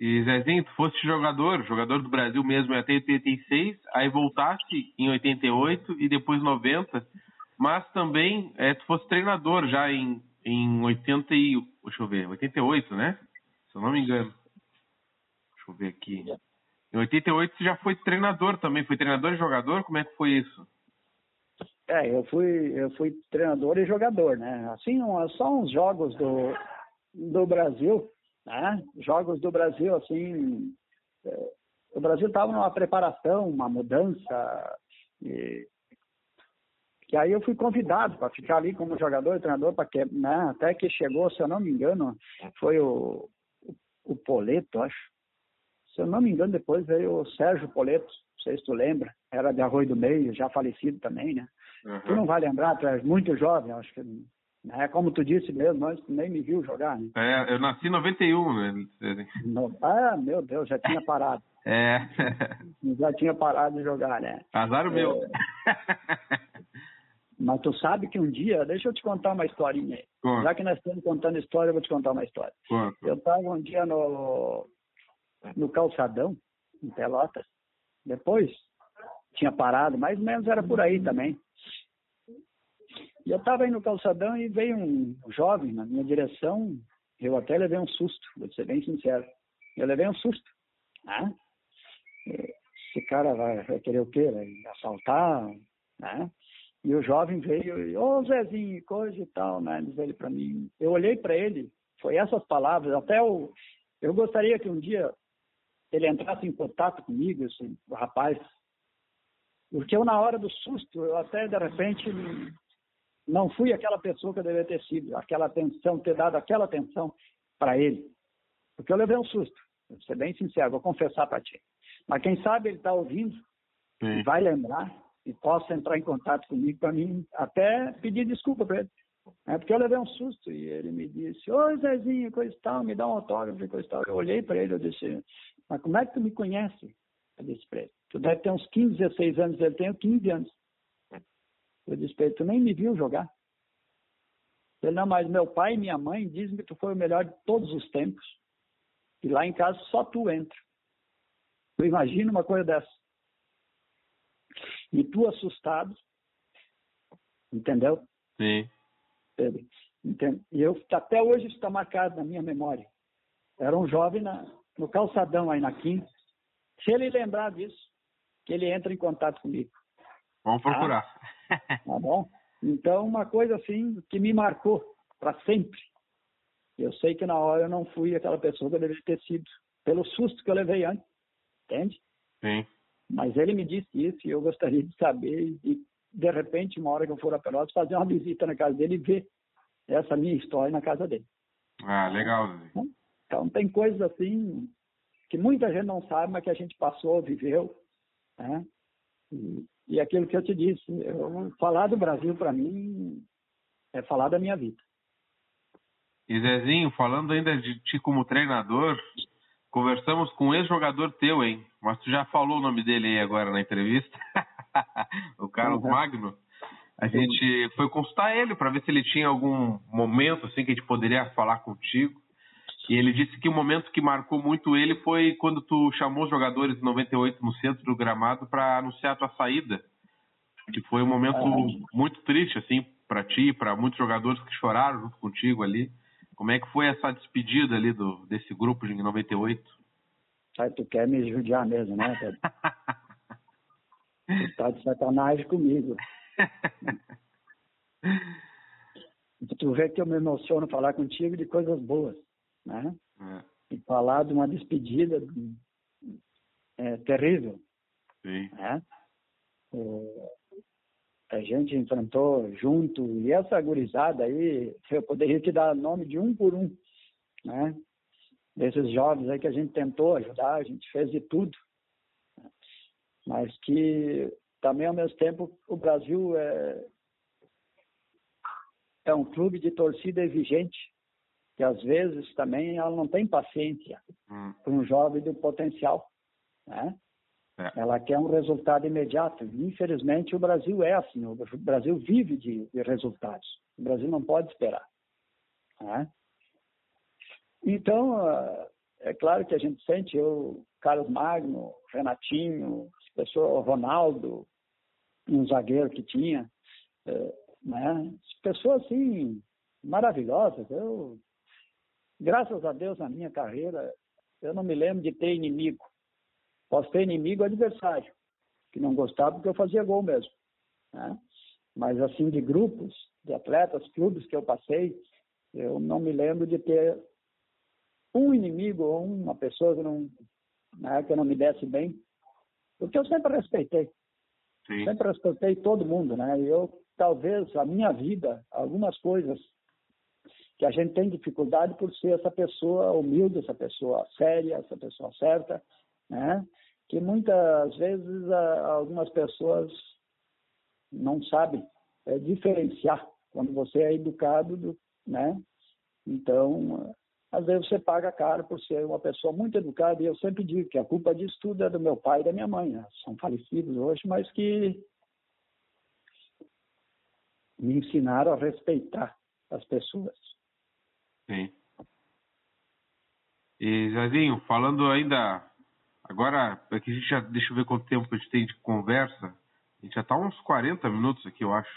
Speaker 2: E Zezinho, tu foste jogador, jogador do Brasil mesmo até 86, aí voltaste em 88 e depois 90, mas também é, tu foste treinador já em, em 80 e, deixa eu ver, 88, né? Se eu não me engano. Deixa eu ver aqui. Em 88 você já foi treinador também, foi treinador e jogador? Como é que foi isso?
Speaker 3: É, eu fui, eu fui treinador e jogador, né? Assim, só uns jogos do, do Brasil, né? Jogos do Brasil, assim, é, o Brasil estava numa preparação, uma mudança, e, e aí eu fui convidado para ficar ali como jogador e treinador, para que, né? até que chegou, se eu não me engano, foi o, o, o Poleto, acho. Se eu não me engano, depois veio o Sérgio Poleto, não sei se tu lembra, era de Arroio do Meio, já falecido também, né? Uhum. Tu não vai lembrar, tu és muito jovem, acho que é como tu disse mesmo, antes nem me viu jogar, né?
Speaker 2: É, eu nasci em 91, né?
Speaker 3: No... Ah, meu Deus, já tinha parado. (laughs)
Speaker 2: é.
Speaker 3: já tinha parado de jogar, né?
Speaker 2: Azar o meu. É...
Speaker 3: Mas tu sabe que um dia, deixa eu te contar uma historinha aí. Já que nós estamos contando história, eu vou te contar uma história. Eu estava um dia no, no calçadão, em Pelotas. Depois tinha parado, mais ou menos era por aí também. E eu estava aí no calçadão e veio um jovem na minha direção. Eu até levei um susto, vou ser bem sincero. Eu levei um susto. Né? Esse cara vai, vai querer o quê? Vai assaltar? Né? E o jovem veio, ô oh, Zezinho, coisa e tal, né? Diz ele para mim. Eu olhei para ele, foi essas palavras. Até eu gostaria que um dia ele entrasse em contato comigo, esse rapaz. Porque eu, na hora do susto, eu até de repente não fui aquela pessoa que eu deveria ter sido, aquela atenção, ter dado aquela atenção para ele. Porque eu levei um susto, vou ser bem sincero, vou confessar para ti. Mas quem sabe ele está ouvindo e vai lembrar e possa entrar em contato comigo para mim até pedir desculpa para ele. É porque eu levei um susto e ele me disse, oi Zezinho, coisa e tal, me dá um autógrafo e coisa e tal. Eu olhei para ele e disse, mas como é que tu me conhece? Eu disse para ele, tu deve ter uns 15, 16 anos, ele tem 15 anos. Eu disse para ele, tu nem me viu jogar. Ele, não, mas meu pai e minha mãe dizem que tu foi o melhor de todos os tempos. E lá em casa só tu entra. Tu imagina uma coisa dessa. E tu assustado, entendeu?
Speaker 2: Sim.
Speaker 3: Pedro. Entende? E eu, até hoje isso está marcado na minha memória. Era um jovem na, no calçadão aí na quinta. Se ele lembrar disso, que ele entra em contato comigo.
Speaker 2: Vamos procurar.
Speaker 3: Tá, tá bom? Então, uma coisa assim que me marcou para sempre. Eu sei que na hora eu não fui aquela pessoa que eu deveria ter sido, pelo susto que eu levei antes. Entende?
Speaker 2: Sim.
Speaker 3: Mas ele me disse isso e eu gostaria de saber e, de repente, uma hora que eu for a Pelotas, fazer uma visita na casa dele e ver essa minha história na casa dele.
Speaker 2: Ah, legal.
Speaker 3: Então, tem coisas assim que muita gente não sabe, mas que a gente passou, viveu. Né? E, e aquilo que eu te disse, eu, falar do Brasil para mim é falar da minha vida.
Speaker 2: E Zezinho, falando ainda de ti como treinador, conversamos com um ex-jogador teu, hein? Mas tu já falou o nome dele aí agora na entrevista, (laughs) o Carlos uhum. Magno. A gente foi consultar ele para ver se ele tinha algum momento assim que a gente poderia falar contigo. E ele disse que o momento que marcou muito ele foi quando tu chamou os jogadores em 98 no centro do gramado para anunciar a tua saída. Que foi um momento muito triste, assim, para ti, para muitos jogadores que choraram junto contigo ali. Como é que foi essa despedida ali do, desse grupo em 98?
Speaker 3: Sai, tu quer me judiar mesmo, né, Pedro? tu (laughs) tá de sacanagem comigo. (laughs) tu vê que eu me emociono falar contigo de coisas boas né? É. E falar de uma despedida é, terrível.
Speaker 2: Sim.
Speaker 3: Né? É, a gente enfrentou junto, e essa gurizada aí, eu poderia te dar nome de um por um, né? desses jovens aí que a gente tentou ajudar, a gente fez de tudo. Mas que também, ao mesmo tempo, o Brasil é, é um clube de torcida exigente, que às vezes também ela não tem paciência hum. para um jovem do potencial. Né? É. Ela quer um resultado imediato. Infelizmente, o Brasil é assim. O Brasil vive de, de resultados. O Brasil não pode esperar. Né? Então, ah, é claro que a gente sente, eu, Carlos Magno, Renatinho, pessoa, Ronaldo, um zagueiro que tinha, é, né? pessoas assim maravilhosas. Eu, graças a Deus, na minha carreira, eu não me lembro de ter inimigo. Posso ter inimigo adversário, que não gostava porque eu fazia gol mesmo. Né? Mas assim, de grupos, de atletas, clubes que eu passei, eu não me lembro de ter um inimigo ou uma pessoa que não, né, que não me desse bem, porque eu sempre respeitei. Sim. Sempre respeitei todo mundo, né? Eu, talvez, a minha vida, algumas coisas que a gente tem dificuldade por ser essa pessoa humilde, essa pessoa séria, essa pessoa certa, né? Que muitas vezes algumas pessoas não sabem é, diferenciar quando você é educado, do, né? Então, às vezes você paga caro por ser uma pessoa muito educada, e eu sempre digo que a culpa disso tudo é do meu pai e da minha mãe. Né? São falecidos hoje, mas que me ensinaram a respeitar as pessoas.
Speaker 2: Sim. E, Zezinho, falando ainda. Agora, aqui a gente já. Deixa eu ver quanto tempo a gente tem de conversa. A gente já está uns 40 minutos aqui, eu acho,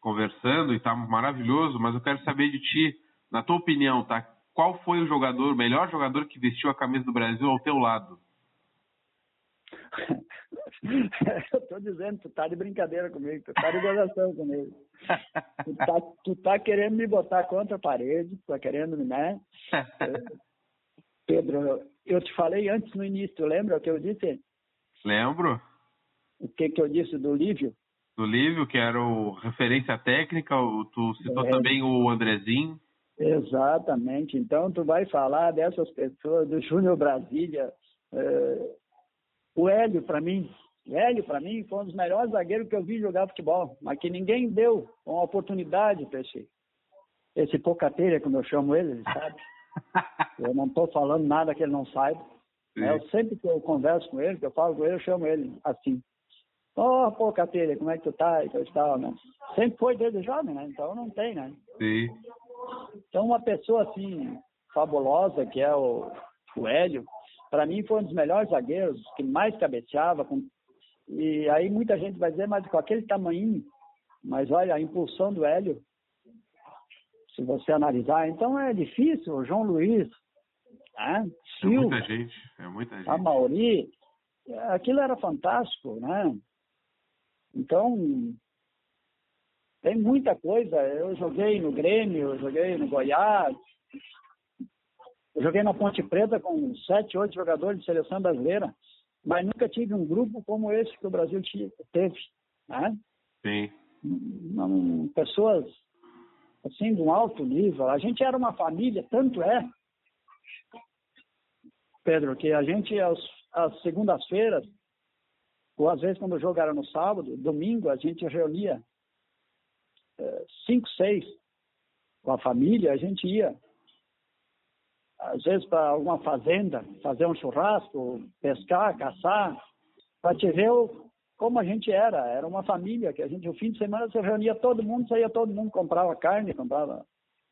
Speaker 2: conversando e está maravilhoso, mas eu quero saber de ti, na tua opinião, tá? qual foi o jogador, o melhor jogador que vestiu a camisa do Brasil ao teu lado? (laughs) (laughs)
Speaker 3: eu tô dizendo, tu tá de brincadeira comigo, tu tá de gozação comigo. Tu tá, tu tá querendo me botar contra a parede, tá querendo, né? (laughs) Pedro, eu te falei antes no início, tu lembra o que eu disse?
Speaker 2: Lembro.
Speaker 3: O que que eu disse do Lívio?
Speaker 2: Do Lívio, que era o referência técnica, tu citou é. também o Andrezinho.
Speaker 3: Exatamente. Então, tu vai falar dessas pessoas, do Júnior Brasília. É, o Hélio, para mim, Hélio, para mim, foi um dos melhores zagueiros que eu vi jogar futebol, mas que ninguém deu uma oportunidade para esse, esse pocateira, como eu chamo ele, ele sabe. (laughs) Eu não estou falando nada que ele não saiba. É, eu sempre que eu converso com ele, que eu falo com ele, eu chamo ele assim. Ô, oh, pocateira, como é que tu tá? E tal, né? Sempre foi desde jovem, né? Então não tem, né?
Speaker 2: Sim.
Speaker 3: Então, uma pessoa assim, fabulosa, que é o, o Hélio, para mim foi um dos melhores zagueiros, que mais cabeceava. Com... E aí muita gente vai dizer, mas com aquele tamanho, mas olha, a impulsão do Hélio, se você analisar, então é difícil. O João Luiz, né?
Speaker 2: Silva, é muita gente, é muita gente.
Speaker 3: A Mauri, aquilo era fantástico, né? Então, tem muita coisa. Eu joguei no Grêmio, eu joguei no Goiás, eu joguei na Ponte Preta com sete, oito jogadores de seleção brasileira, mas nunca tive um grupo como esse que o Brasil teve, né?
Speaker 2: Sim.
Speaker 3: Não, pessoas assim de um alto nível. A gente era uma família, tanto é, Pedro, que a gente às, às segundas-feiras, ou às vezes quando o jogo era no sábado, domingo, a gente reunia cinco, seis com a família, a gente ia, às vezes, para alguma fazenda, fazer um churrasco, pescar, caçar, para te ver como a gente era. Era uma família que a gente, no fim de semana, se reunia todo mundo, saía todo mundo, comprava carne, comprava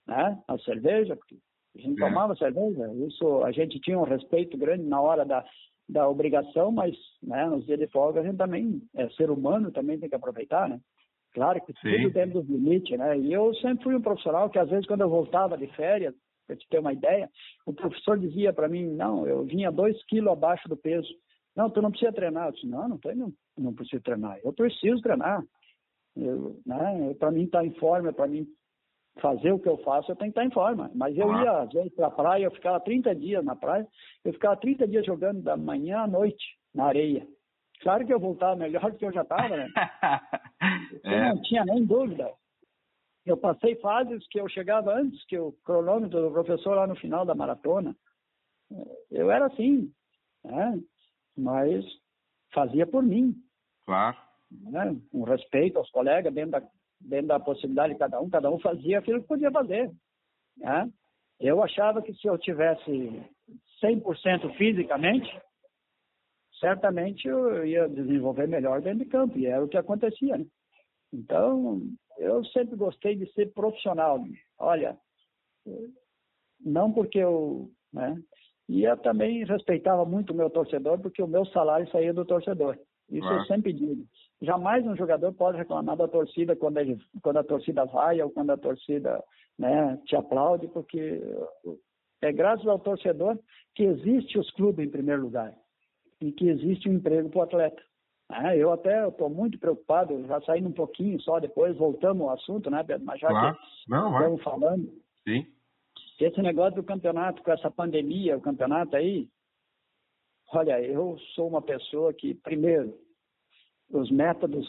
Speaker 3: né, a cerveja, porque a gente é. tomava cerveja. Isso, a gente tinha um respeito grande na hora da, da obrigação, mas né, nos dias de folga a gente também é ser humano, também tem que aproveitar, né? Claro que Sim. tudo dentro dos limites, né? E eu sempre fui um profissional que, às vezes, quando eu voltava de férias, para te ter uma ideia, o professor dizia para mim, não, eu vinha dois quilos abaixo do peso. Não, tu não precisa treinar. Eu disse, não, não, tenho, não preciso treinar. Eu preciso treinar. né? Para mim estar tá em forma, para mim fazer o que eu faço, eu tenho que estar tá em forma. Mas eu ia, às vezes, para a praia, eu ficava 30 dias na praia, eu ficava 30 dias jogando da manhã à noite na areia. Claro que eu voltava melhor do que eu já estava, né? (laughs) é. não tinha nem dúvida. Eu passei fases que eu chegava antes que o cronômetro do professor lá no final da maratona. Eu era assim, né? mas fazia por mim.
Speaker 2: Claro.
Speaker 3: Né? Com respeito aos colegas, dentro da, dentro da possibilidade de cada um, cada um fazia aquilo que podia fazer. Né? Eu achava que se eu tivesse 100% fisicamente, certamente eu ia desenvolver melhor dentro de campo, e era o que acontecia. Né? Então, eu sempre gostei de ser profissional. Olha, não porque eu. Né? E eu também respeitava muito o meu torcedor, porque o meu salário saía do torcedor. Isso eu sempre digo. Jamais um jogador pode reclamar da torcida quando, ele, quando a torcida vai ou quando a torcida né, te aplaude, porque é graças ao torcedor que existe os clubes em primeiro lugar e que existe um emprego para o atleta. É, eu até estou muito preocupado, já saindo um pouquinho só depois, voltamos ao assunto, né, Pedro? Mas já
Speaker 2: claro.
Speaker 3: que
Speaker 2: Não,
Speaker 3: estamos falando,
Speaker 2: Sim.
Speaker 3: esse negócio do campeonato, com essa pandemia, o campeonato aí, olha, eu sou uma pessoa que, primeiro, os métodos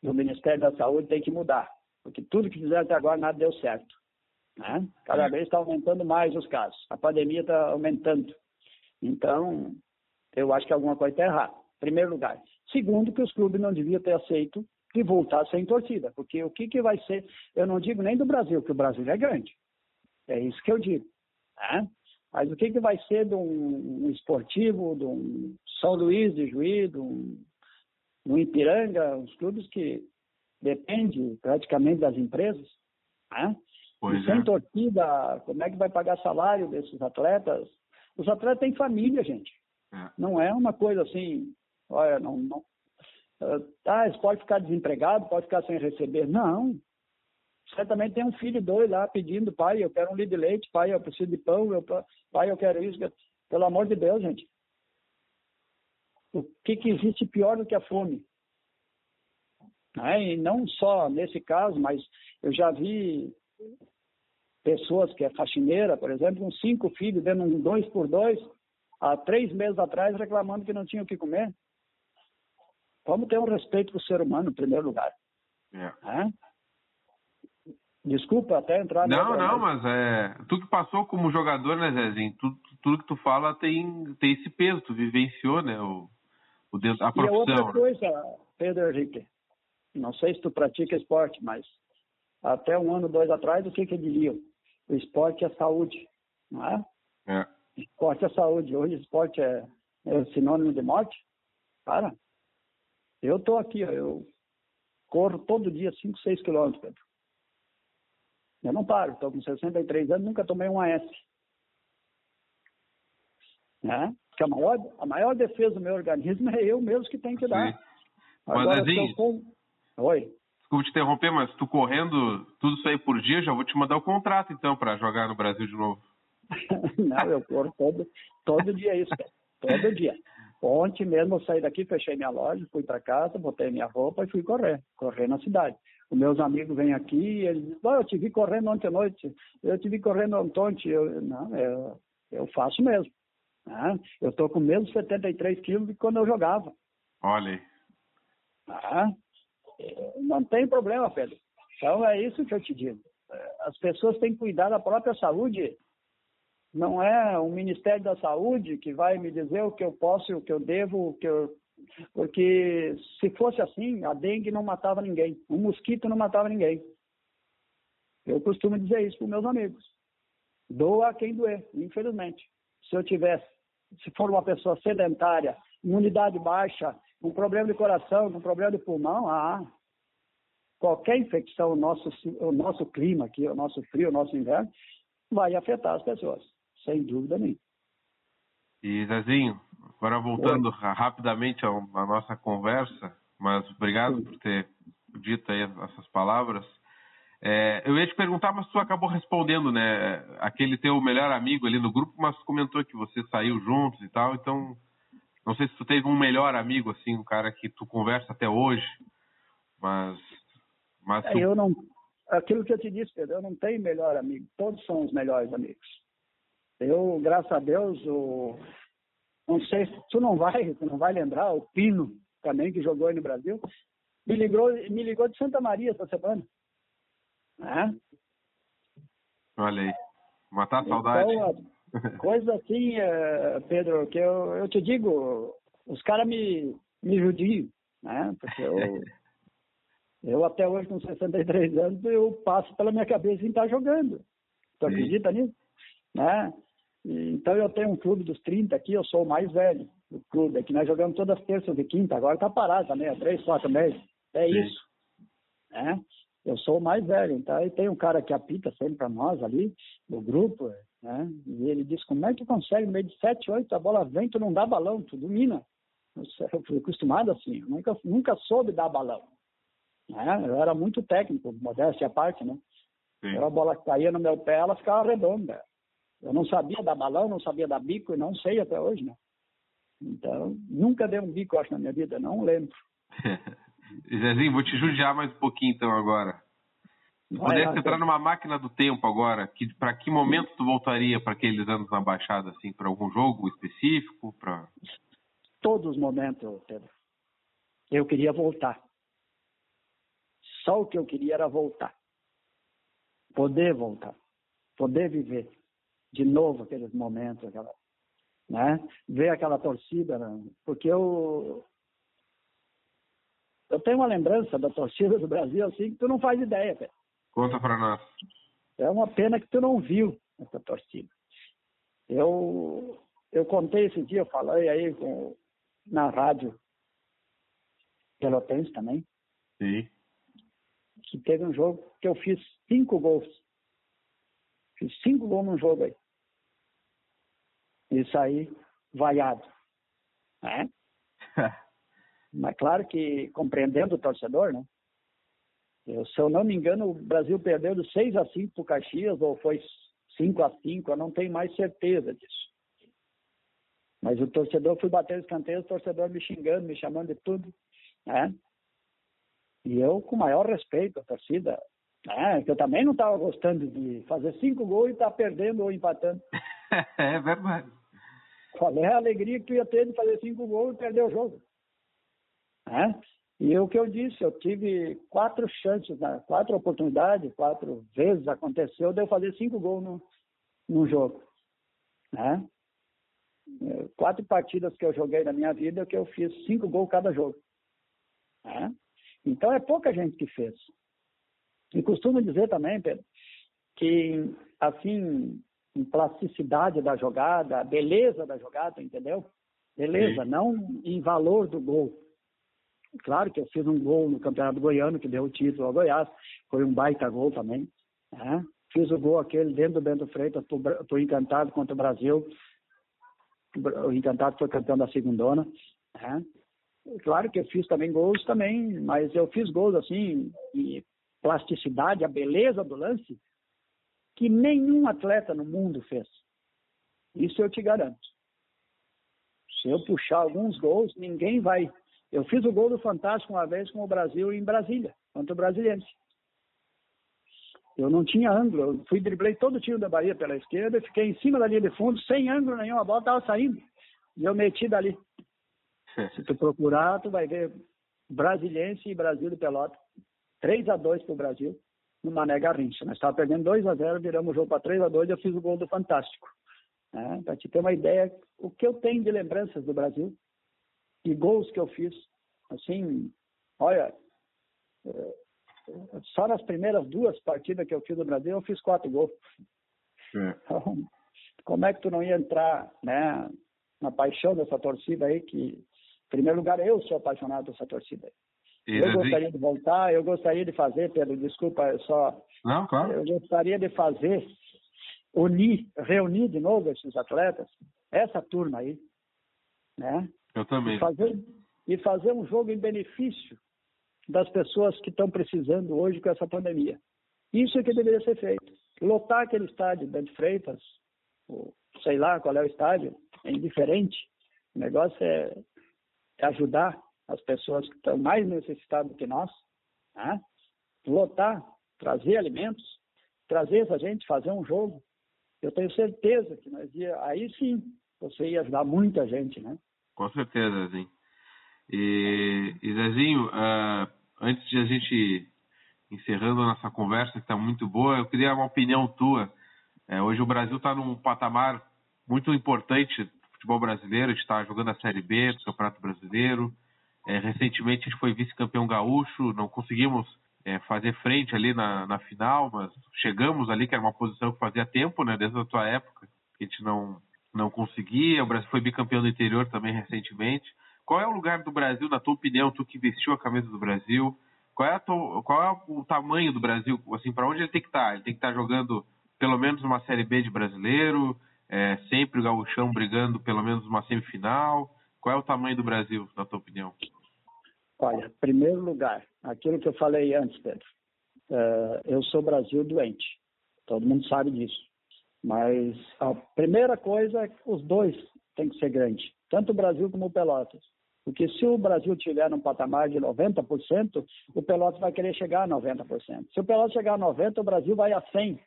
Speaker 3: do Ministério da Saúde têm que mudar, porque tudo que fizeram até agora nada deu certo. Né? Cada vez está aumentando mais os casos, a pandemia está aumentando. Então, eu acho que alguma coisa está errada primeiro lugar. Segundo, que os clubes não deviam ter aceito que voltasse sem torcida, porque o que, que vai ser, eu não digo nem do Brasil, que o Brasil é grande, é isso que eu digo. Né? Mas o que, que vai ser de um, um esportivo, de um São Luís de Juiz, de um, de um Ipiranga, os clubes que dependem praticamente das empresas, né? E sem
Speaker 2: é.
Speaker 3: torcida, como é que vai pagar salário desses atletas? Os atletas têm família, gente.
Speaker 2: É.
Speaker 3: Não é uma coisa assim, olha, não, não ah, eles podem ficar desempregado, pode ficar sem receber. Não. Certamente tem um filho dois lá pedindo, pai, eu quero um litro de leite, pai, eu preciso de pão, eu, pai, eu quero isso. Pelo amor de Deus, gente. O que, que existe pior do que a fome? É, e não só nesse caso, mas eu já vi pessoas que é faxineira, por exemplo, com cinco filhos, dando um dois por dois, há três meses atrás, reclamando que não tinha o que comer. Vamos ter um respeito para o ser humano, em primeiro lugar.
Speaker 2: É.
Speaker 3: É? Desculpa até entrar...
Speaker 2: Não, não, mas é. Tu que passou como jogador, né, Zezinho? Tudo, tudo que tu fala tem, tem esse peso, tu vivenciou, né? O, o a
Speaker 3: E
Speaker 2: profissão.
Speaker 3: outra
Speaker 2: né?
Speaker 3: coisa, Pedro Henrique, não sei se tu pratica esporte, mas até um ano, dois atrás, o que que diriam? O esporte é saúde, não é?
Speaker 2: É.
Speaker 3: Esporte é saúde. Hoje esporte é, é sinônimo de morte. Cara, eu tô aqui, ó, eu corro todo dia 5, 6 quilômetros, Pedro. Eu não paro, estou com 63 anos, nunca tomei um AS. Né? Porque a maior, a maior defesa do meu organismo é eu mesmo que tenho que dar.
Speaker 2: Sim. Mas,
Speaker 3: Agora, se
Speaker 2: Zezinho-.
Speaker 3: Oi.
Speaker 2: Desculpa te interromper, mas tu correndo tudo isso aí por dia, já vou te mandar o contrato então pra jogar no Brasil de novo. (laughs)
Speaker 3: Não, eu corro todo, todo dia isso, cara. todo dia. Ontem mesmo eu saí daqui, fechei minha loja, fui para casa, botei minha roupa e fui correr, correr na cidade. Os meus amigos vêm aqui e eles dizem, "Ah, eu te vi correndo ontem à noite, eu te vi correndo ontem. Eu, não, eu, eu faço mesmo. né? Eu estou com mesmo 73 quilos de quando eu jogava.
Speaker 2: Olha.
Speaker 3: Ah, não tem problema, Pedro. Então é isso que eu te digo. As pessoas têm que cuidar da própria saúde. Não é o Ministério da Saúde que vai me dizer o que eu posso o que eu devo, o que eu... porque se fosse assim, a dengue não matava ninguém, o mosquito não matava ninguém. Eu costumo dizer isso para meus amigos. Doa quem doer, infelizmente. Se eu tivesse, se for uma pessoa sedentária, imunidade baixa, um problema de coração, um problema de pulmão, ah, qualquer infecção, o nosso, o nosso clima aqui, o nosso frio, o nosso inverno, vai afetar as pessoas, sem dúvida nenhuma.
Speaker 2: E Zezinho, agora voltando ra- rapidamente à nossa conversa, mas obrigado
Speaker 3: Sim.
Speaker 2: por ter dito aí essas palavras. É, eu ia te perguntar, mas tu acabou respondendo, né? Aquele teu melhor amigo ali no grupo, mas comentou que você saiu juntos e tal, então não sei se tu teve um melhor amigo, assim, um cara que tu conversa até hoje, mas. mas
Speaker 3: É,
Speaker 2: tu-
Speaker 3: eu não, aquilo que eu te disse, Pedro, eu não tenho melhor amigo, todos são os melhores amigos. Eu, graças a Deus, o, não sei, se tu não vai, tu não vai lembrar, o Pino também que jogou aí no Brasil, me ligou, me ligou de Santa Maria essa semana. Né?
Speaker 2: Olha aí. Matar a saudade.
Speaker 3: Então, Coisa assim, eh, Pedro, que eu, eu te digo, os caras me, me judiam, né? Porque eu, (laughs) eu até hoje, com 63 anos, eu passo pela minha cabeça em estar jogando. Tu Sim. acredita nisso? Né? Então eu tenho um clube dos 30 aqui, eu sou o mais velho do clube. Aqui nós jogamos todas as terças e quinta, agora tá parado também, há três, quatro meses. É Sim. isso. Né? Eu sou o mais velho, então aí tem um cara que apita sempre para nós ali, no grupo, né? E ele diz, como é que consegue, no meio de sete, oito, a bola vem, tu não dá balão, tu domina. Eu fui acostumado assim, eu nunca, nunca soube dar balão. Né? Eu era muito técnico, modéstia à parte, né? A bola caía no meu pé, ela ficava redonda. Eu não sabia dar balão, não sabia dar bico e não sei até hoje, né? Então, nunca dei um bico, acho, na minha vida, não lembro. (laughs)
Speaker 2: Zezinho, vou te judiar mais um pouquinho então agora. Se pudesse entrar numa máquina do tempo agora, que, para que momento tu voltaria para aqueles anos na Baixada, assim, para algum jogo específico? Pra...
Speaker 3: Todos os momentos, Pedro. Eu queria voltar. Só o que eu queria era voltar. Poder voltar. Poder viver de novo aqueles momentos, aquela, né? Ver aquela torcida, né? porque eu eu tenho uma lembrança da torcida do Brasil assim que tu não faz ideia.
Speaker 2: Conta para nós.
Speaker 3: É uma pena que tu não viu essa torcida. Eu eu contei esse dia, eu falei aí com, na rádio Pelotense também.
Speaker 2: Sim.
Speaker 3: Que teve um jogo que eu fiz cinco gols. Fiz cinco gols num jogo aí. Isso aí, vaiado. Né? (laughs) Mas claro que compreendendo o torcedor, né? Eu, se eu não me engano, o Brasil perdeu de 6 a 5 para o Caxias, ou foi 5 a 5, eu não tenho mais certeza disso. Mas o torcedor, fui bater os canteiros, o torcedor me xingando, me chamando de tudo, né? E eu, com maior respeito à torcida, né? que eu também não estava gostando de fazer cinco gols e estar tá perdendo ou empatando. (laughs)
Speaker 2: é verdade.
Speaker 3: Qual é a alegria que tu ia ter de fazer cinco gols e perder o jogo? E o que eu disse, eu tive quatro chances, né? quatro oportunidades, quatro vezes aconteceu de eu fazer cinco gols no, no jogo. Né? É, quatro partidas que eu joguei na minha vida que eu fiz cinco gols cada jogo. Né? Então é pouca gente que fez. E costumo dizer também, Pedro, que assim, em plasticidade da jogada, beleza da jogada, entendeu? Beleza, Sim. não em valor do gol. Claro que eu fiz um gol no Campeonato Goiano, que deu o título ao Goiás, foi um baita gol também. Né? Fiz o gol aquele dentro do Bento Freitas, estou encantado contra o Brasil. O encantado foi campeão da segundona. Né? Claro que eu fiz também gols também, mas eu fiz gols assim, e plasticidade, a beleza do lance, que nenhum atleta no mundo fez. Isso eu te garanto. Se eu puxar alguns gols, ninguém vai eu fiz o gol do Fantástico uma vez com o Brasil em Brasília, contra o Brasiliense. Eu não tinha ângulo, eu fui driblei todo o time da Bahia pela esquerda, fiquei em cima da linha de fundo, sem ângulo nenhum, a bola estava saindo. E eu meti dali. (laughs) Se tu procurar, tu vai ver Brasiliense e Brasil de Pelota. 3 a 2 para o Brasil, no Mané Garrincha. Nós estávamos perdendo 2 a 0 viramos o jogo para 3 a 2 e eu fiz o gol do Fantástico. É, para te ter uma ideia, o que eu tenho de lembranças do Brasil, e gols que eu fiz. Assim, olha, eh, só nas primeiras duas partidas que eu fiz no Brasil, eu fiz quatro gols. Então, como é que tu não ia entrar né, na paixão dessa torcida aí, que, em primeiro lugar, eu sou apaixonado dessa torcida aí. Eu gostaria de voltar, eu gostaria de fazer, Pedro, desculpa, eu só.
Speaker 2: Não, claro.
Speaker 3: Eu gostaria de fazer, unir, reunir de novo esses atletas, essa turma aí, né?
Speaker 2: Eu também.
Speaker 3: E fazer, e fazer um jogo em benefício das pessoas que estão precisando hoje com essa pandemia. Isso é que deveria ser feito. Lotar aquele estádio Bento Freitas, ou sei lá qual é o estádio, é indiferente. O negócio é, é ajudar as pessoas que estão mais necessitadas que nós. Né? Lotar, trazer alimentos, trazer essa gente, fazer um jogo. Eu tenho certeza que nós ia, aí sim você ia ajudar muita gente, né?
Speaker 2: Com certeza, Zezinho. E, e Zezinho, uh, antes de a gente encerrando a nossa conversa, que está muito boa, eu queria uma opinião tua. É, hoje o Brasil está num patamar muito importante do futebol brasileiro. Está jogando a Série B do Campeonato Brasileiro. É, recentemente a gente foi vice-campeão gaúcho, não conseguimos é, fazer frente ali na, na final, mas chegamos ali, que era uma posição que fazia tempo, né, desde a tua época, que a gente não, não conseguia. O Brasil foi bicampeão do interior também recentemente. Qual é o lugar do Brasil, na tua opinião, tu que vestiu a camisa do Brasil? Qual é, tua, qual é o tamanho do Brasil? Assim, para onde ele tem que estar? Tá? Ele tem que estar tá jogando pelo menos uma Série B de brasileiro, é, sempre o gauchão brigando pelo menos uma semifinal. Qual é o tamanho do Brasil, na tua opinião?
Speaker 3: Olha, primeiro lugar, aquilo que eu falei antes, Pedro. Uh, eu sou Brasil doente. Todo mundo sabe disso. Mas a primeira coisa é que os dois têm que ser grandes, tanto o Brasil como o Pelotas. Porque se o Brasil tiver num patamar de 90%, o Pelotas vai querer chegar a 90%. Se o Pelotas chegar a 90%, o Brasil vai a 100%.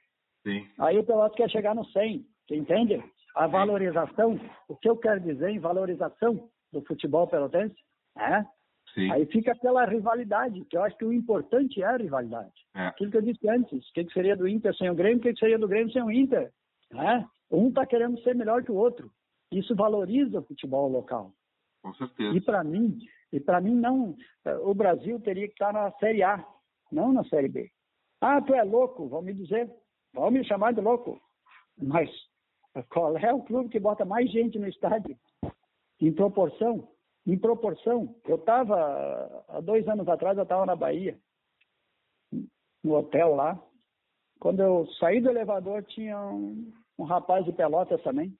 Speaker 3: Sim. Aí o Pelotas quer chegar no 100%. Você entende? A valorização, o que eu quero dizer em valorização do futebol pelotense, é Sim. Aí fica aquela rivalidade, que eu acho que o importante é a rivalidade. É. Aquilo que eu disse antes, o que, seria do Inter sem o Grêmio, o que, seria do Grêmio sem o Inter. Né? Um está querendo ser melhor que o outro. Isso valoriza o futebol local.
Speaker 2: Com certeza.
Speaker 3: E para mim, e para mim não, o Brasil teria que estar na Série A, não na Série B. Ah, tu é louco, vão me dizer, vão me chamar de louco. Mas qual é o clube que bota mais gente no estádio? Em proporção? em proporção. Eu estava, há dois anos atrás, eu estava na Bahia, no hotel lá. Quando eu saí do elevador, tinha um, um rapaz de Pelotas também.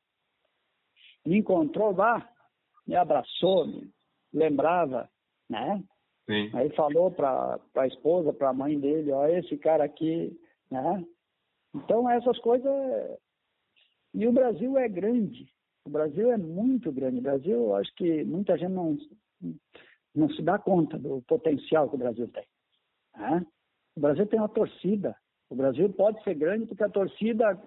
Speaker 3: Me encontrou lá, me abraçou, me lembrava, né? Sim. Aí falou para a esposa, para a mãe dele, ó, esse cara aqui, né? Então, essas coisas... E o Brasil é grande, o Brasil é muito grande. O Brasil, eu acho que muita gente não, não se dá conta do potencial que o Brasil tem. Né? O Brasil tem uma torcida. O Brasil pode ser grande porque a torcida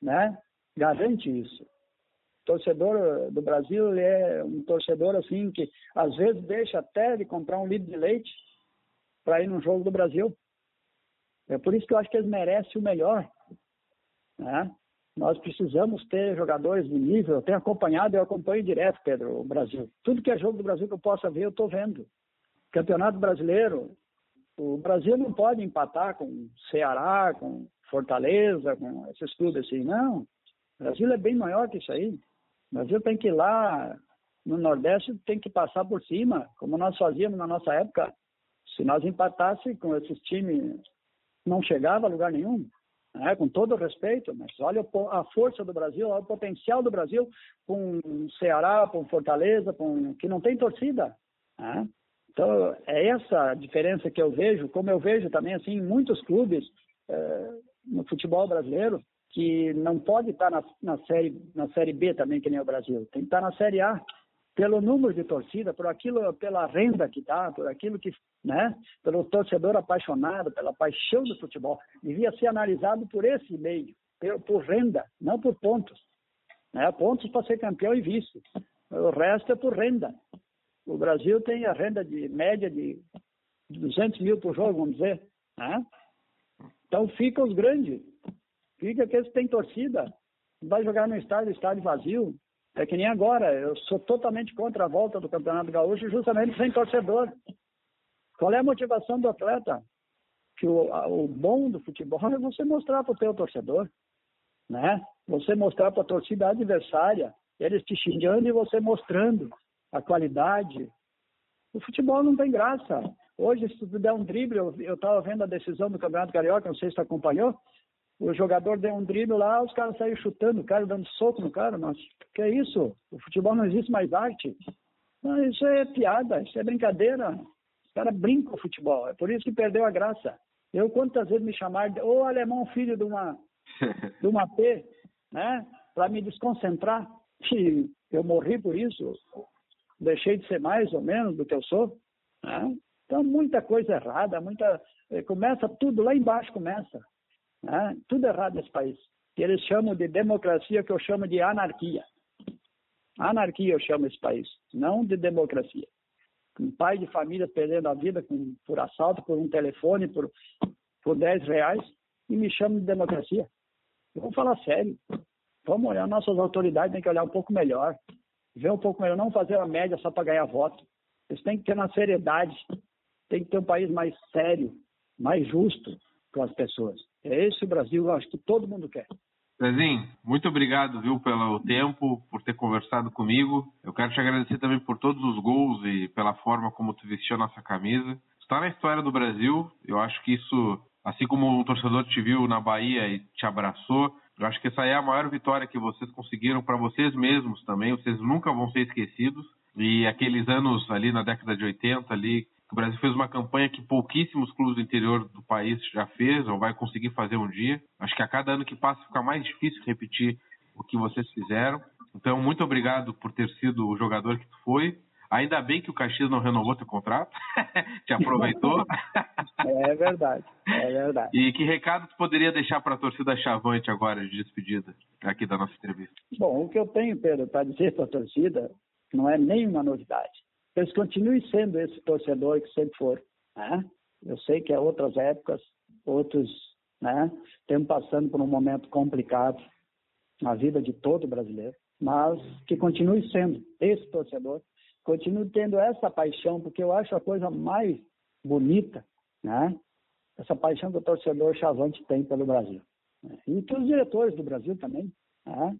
Speaker 3: né, garante isso. O torcedor do Brasil é um torcedor assim que às vezes deixa até de comprar um litro de leite para ir num jogo do Brasil. É por isso que eu acho que eles merecem o melhor. Né? Nós precisamos ter jogadores de nível. Eu tenho acompanhado, eu acompanho direto, Pedro, o Brasil. Tudo que é jogo do Brasil que eu possa ver, eu estou vendo. Campeonato Brasileiro, o Brasil não pode empatar com Ceará, com Fortaleza, com esses clubes assim. Não. O Brasil é bem maior que isso aí. O Brasil tem que ir lá no Nordeste, tem que passar por cima, como nós fazíamos na nossa época. Se nós empatássemos com esses times, não chegava a lugar nenhum né, com todo respeito, mas olha a força do Brasil, olha o potencial do Brasil com Ceará, com Fortaleza, com, que não tem torcida. Né? Então, é essa a diferença que eu vejo, como eu vejo também assim em muitos clubes é, no futebol brasileiro, que não pode estar na, na, série, na Série B também, que nem o Brasil, tem que estar na Série A pelo número de torcida, por aquilo, pela renda que dá, por aquilo que, né, pelo torcedor apaixonado, pela paixão do futebol, devia ser analisado por esse meio, por, renda, não por pontos, né? Pontos para ser campeão e vice. O resto é por renda. O Brasil tem a renda de média de 200 mil por jogo, vamos dizer, né? Então fica os grandes, fica aqueles que têm torcida, vai jogar no estádio, estádio vazio, é que nem agora, eu sou totalmente contra a volta do Campeonato Gaúcho justamente sem torcedor. Qual é a motivação do atleta? Que o, o bom do futebol é você mostrar para o teu torcedor, né? Você mostrar para a torcida adversária, eles te xingando e você mostrando a qualidade. O futebol não tem graça. Hoje, se tu der um drible, eu estava vendo a decisão do Campeonato Carioca, não sei se tu acompanhou, o jogador deu um drible lá, os caras saíram chutando o cara, dando soco no cara. Nossa, que é isso? O futebol não existe mais arte. Não, isso é piada, isso é brincadeira. Os caras brincam o futebol, é por isso que perdeu a graça. Eu, quantas vezes me chamaram, de, ô alemão, filho de uma, (laughs) de uma P, né? Para me desconcentrar. E eu morri por isso. Deixei de ser mais ou menos do que eu sou. Né? Então, muita coisa errada, muita. Eh, começa tudo lá embaixo, começa. Né? Tudo errado nesse país. Que eles chamam de democracia, que eu chamo de anarquia. Anarquia eu chamo esse país, não de democracia. Um pai de família perdendo a vida com, por assalto, por um telefone, por, por 10 reais, e me chamam de democracia. Eu vou falar sério. Vamos olhar, nossas autoridades têm que olhar um pouco melhor, ver um pouco melhor, não fazer a média só para ganhar voto. Eles têm que ter uma seriedade, tem que ter um país mais sério, mais justo com as pessoas. É esse o Brasil, eu acho que todo mundo quer.
Speaker 2: Zezinho, muito obrigado, viu, pelo tempo, por ter conversado comigo. Eu quero te agradecer também por todos os gols e pela forma como tu vestiu a nossa camisa. Está na história do Brasil. Eu acho que isso, assim como o torcedor te viu na Bahia e te abraçou, eu acho que essa é a maior vitória que vocês conseguiram para vocês mesmos também. Vocês nunca vão ser esquecidos. E aqueles anos ali na década de 80 ali, o Brasil fez uma campanha que pouquíssimos clubes do interior do país já fez ou vai conseguir fazer um dia. Acho que a cada ano que passa fica mais difícil repetir o que vocês fizeram. Então, muito obrigado por ter sido o jogador que tu foi. Ainda bem que o Caxias não renovou teu contrato, (laughs) te aproveitou. (laughs)
Speaker 3: é verdade, é verdade.
Speaker 2: E que recado tu poderia deixar para a torcida Chavante agora de despedida aqui da nossa entrevista?
Speaker 3: Bom, o que eu tenho, Pedro, para dizer para a torcida não é nenhuma novidade eles continuem sendo esse torcedor que sempre foram. Né? Eu sei que há outras épocas, outros, né, estamos passando por um momento complicado na vida de todo brasileiro, mas que continue sendo esse torcedor, continue tendo essa paixão, porque eu acho a coisa mais bonita, né? Essa paixão que o torcedor chavante tem pelo Brasil. Né? E que os diretores do Brasil também né,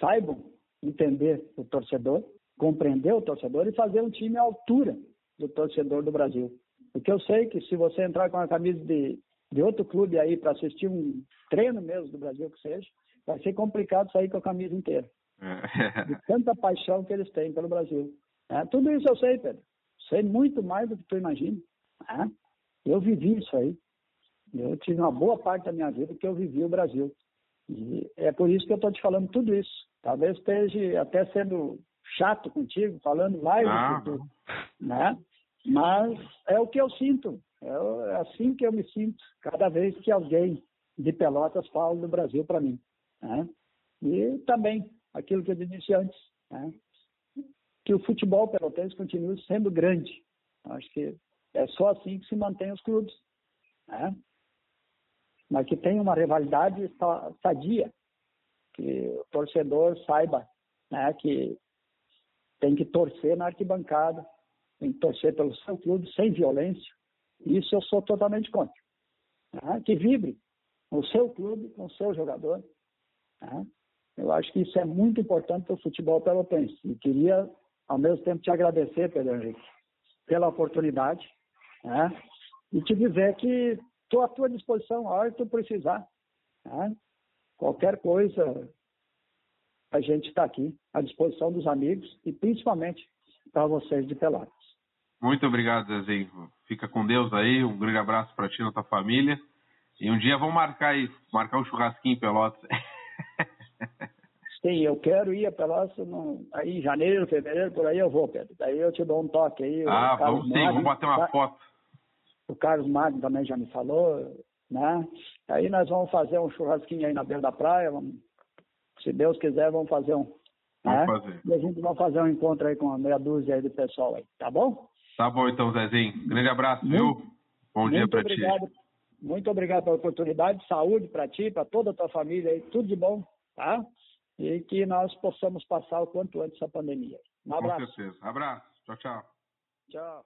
Speaker 3: saibam entender o torcedor compreender o torcedor e fazer um time à altura do torcedor do Brasil. Porque eu sei que se você entrar com a camisa de, de outro clube aí para assistir um treino mesmo do Brasil que seja, vai ser complicado sair com a camisa inteira. É. de tanta paixão que eles têm pelo Brasil. É, tudo isso eu sei, Pedro. Sei muito mais do que tu imagina. É? Eu vivi isso aí. Eu tive uma boa parte da minha vida que eu vivi o Brasil. E é por isso que eu estou te falando tudo isso. Talvez esteja até sendo chato contigo, falando mais ah. do que tu, né? Mas é o que eu sinto, é assim que eu me sinto cada vez que alguém de Pelotas fala do Brasil para mim. Né? E também aquilo que eu disse antes, né? que o futebol pelotense continue sendo grande. Acho que é só assim que se mantém os clubes. Né? Mas que tenha uma rivalidade sadia, que o torcedor saiba né, que tem que torcer na arquibancada, tem que torcer pelo seu clube sem violência. Isso eu sou totalmente contra. Tá? Que vibre o seu clube, com o seu jogador. Tá? Eu acho que isso é muito importante para o futebol pelotense. E queria, ao mesmo tempo, te agradecer, Pedro Henrique, pela oportunidade né? e te dizer que estou à tua disposição a hora que tu precisar. Qualquer coisa, a gente está aqui à disposição dos amigos e principalmente para vocês de Pelotas.
Speaker 2: Muito obrigado, Zezinho. Fica com Deus aí. Um grande abraço para ti e tua família. E um dia vamos marcar aí, marcar um churrasquinho em Pelotas. (laughs)
Speaker 3: Sim, eu quero ir a Pelotas no, aí em janeiro, fevereiro, por aí eu vou, Pedro. Daí eu te dou um toque aí.
Speaker 2: Ah, vamos sim, vamos bater uma foto.
Speaker 3: O Carlos Magno também já me falou, né? Aí nós vamos fazer um churrasquinho aí na beira da praia, vamos se Deus quiser, vamos fazer um.
Speaker 2: Vamos né? fazer.
Speaker 3: E a gente vai fazer um encontro aí com uma meia dúzia aí de pessoal aí, tá bom?
Speaker 2: Tá bom então, Zezinho. Grande abraço, muito, viu? Bom dia para ti.
Speaker 3: Muito obrigado pela oportunidade, saúde para ti, para toda a tua família aí, tudo de bom, tá? E que nós possamos passar o quanto antes essa pandemia. Um abraço.
Speaker 2: Com certeza. Abraço. Tchau, tchau.
Speaker 3: Tchau.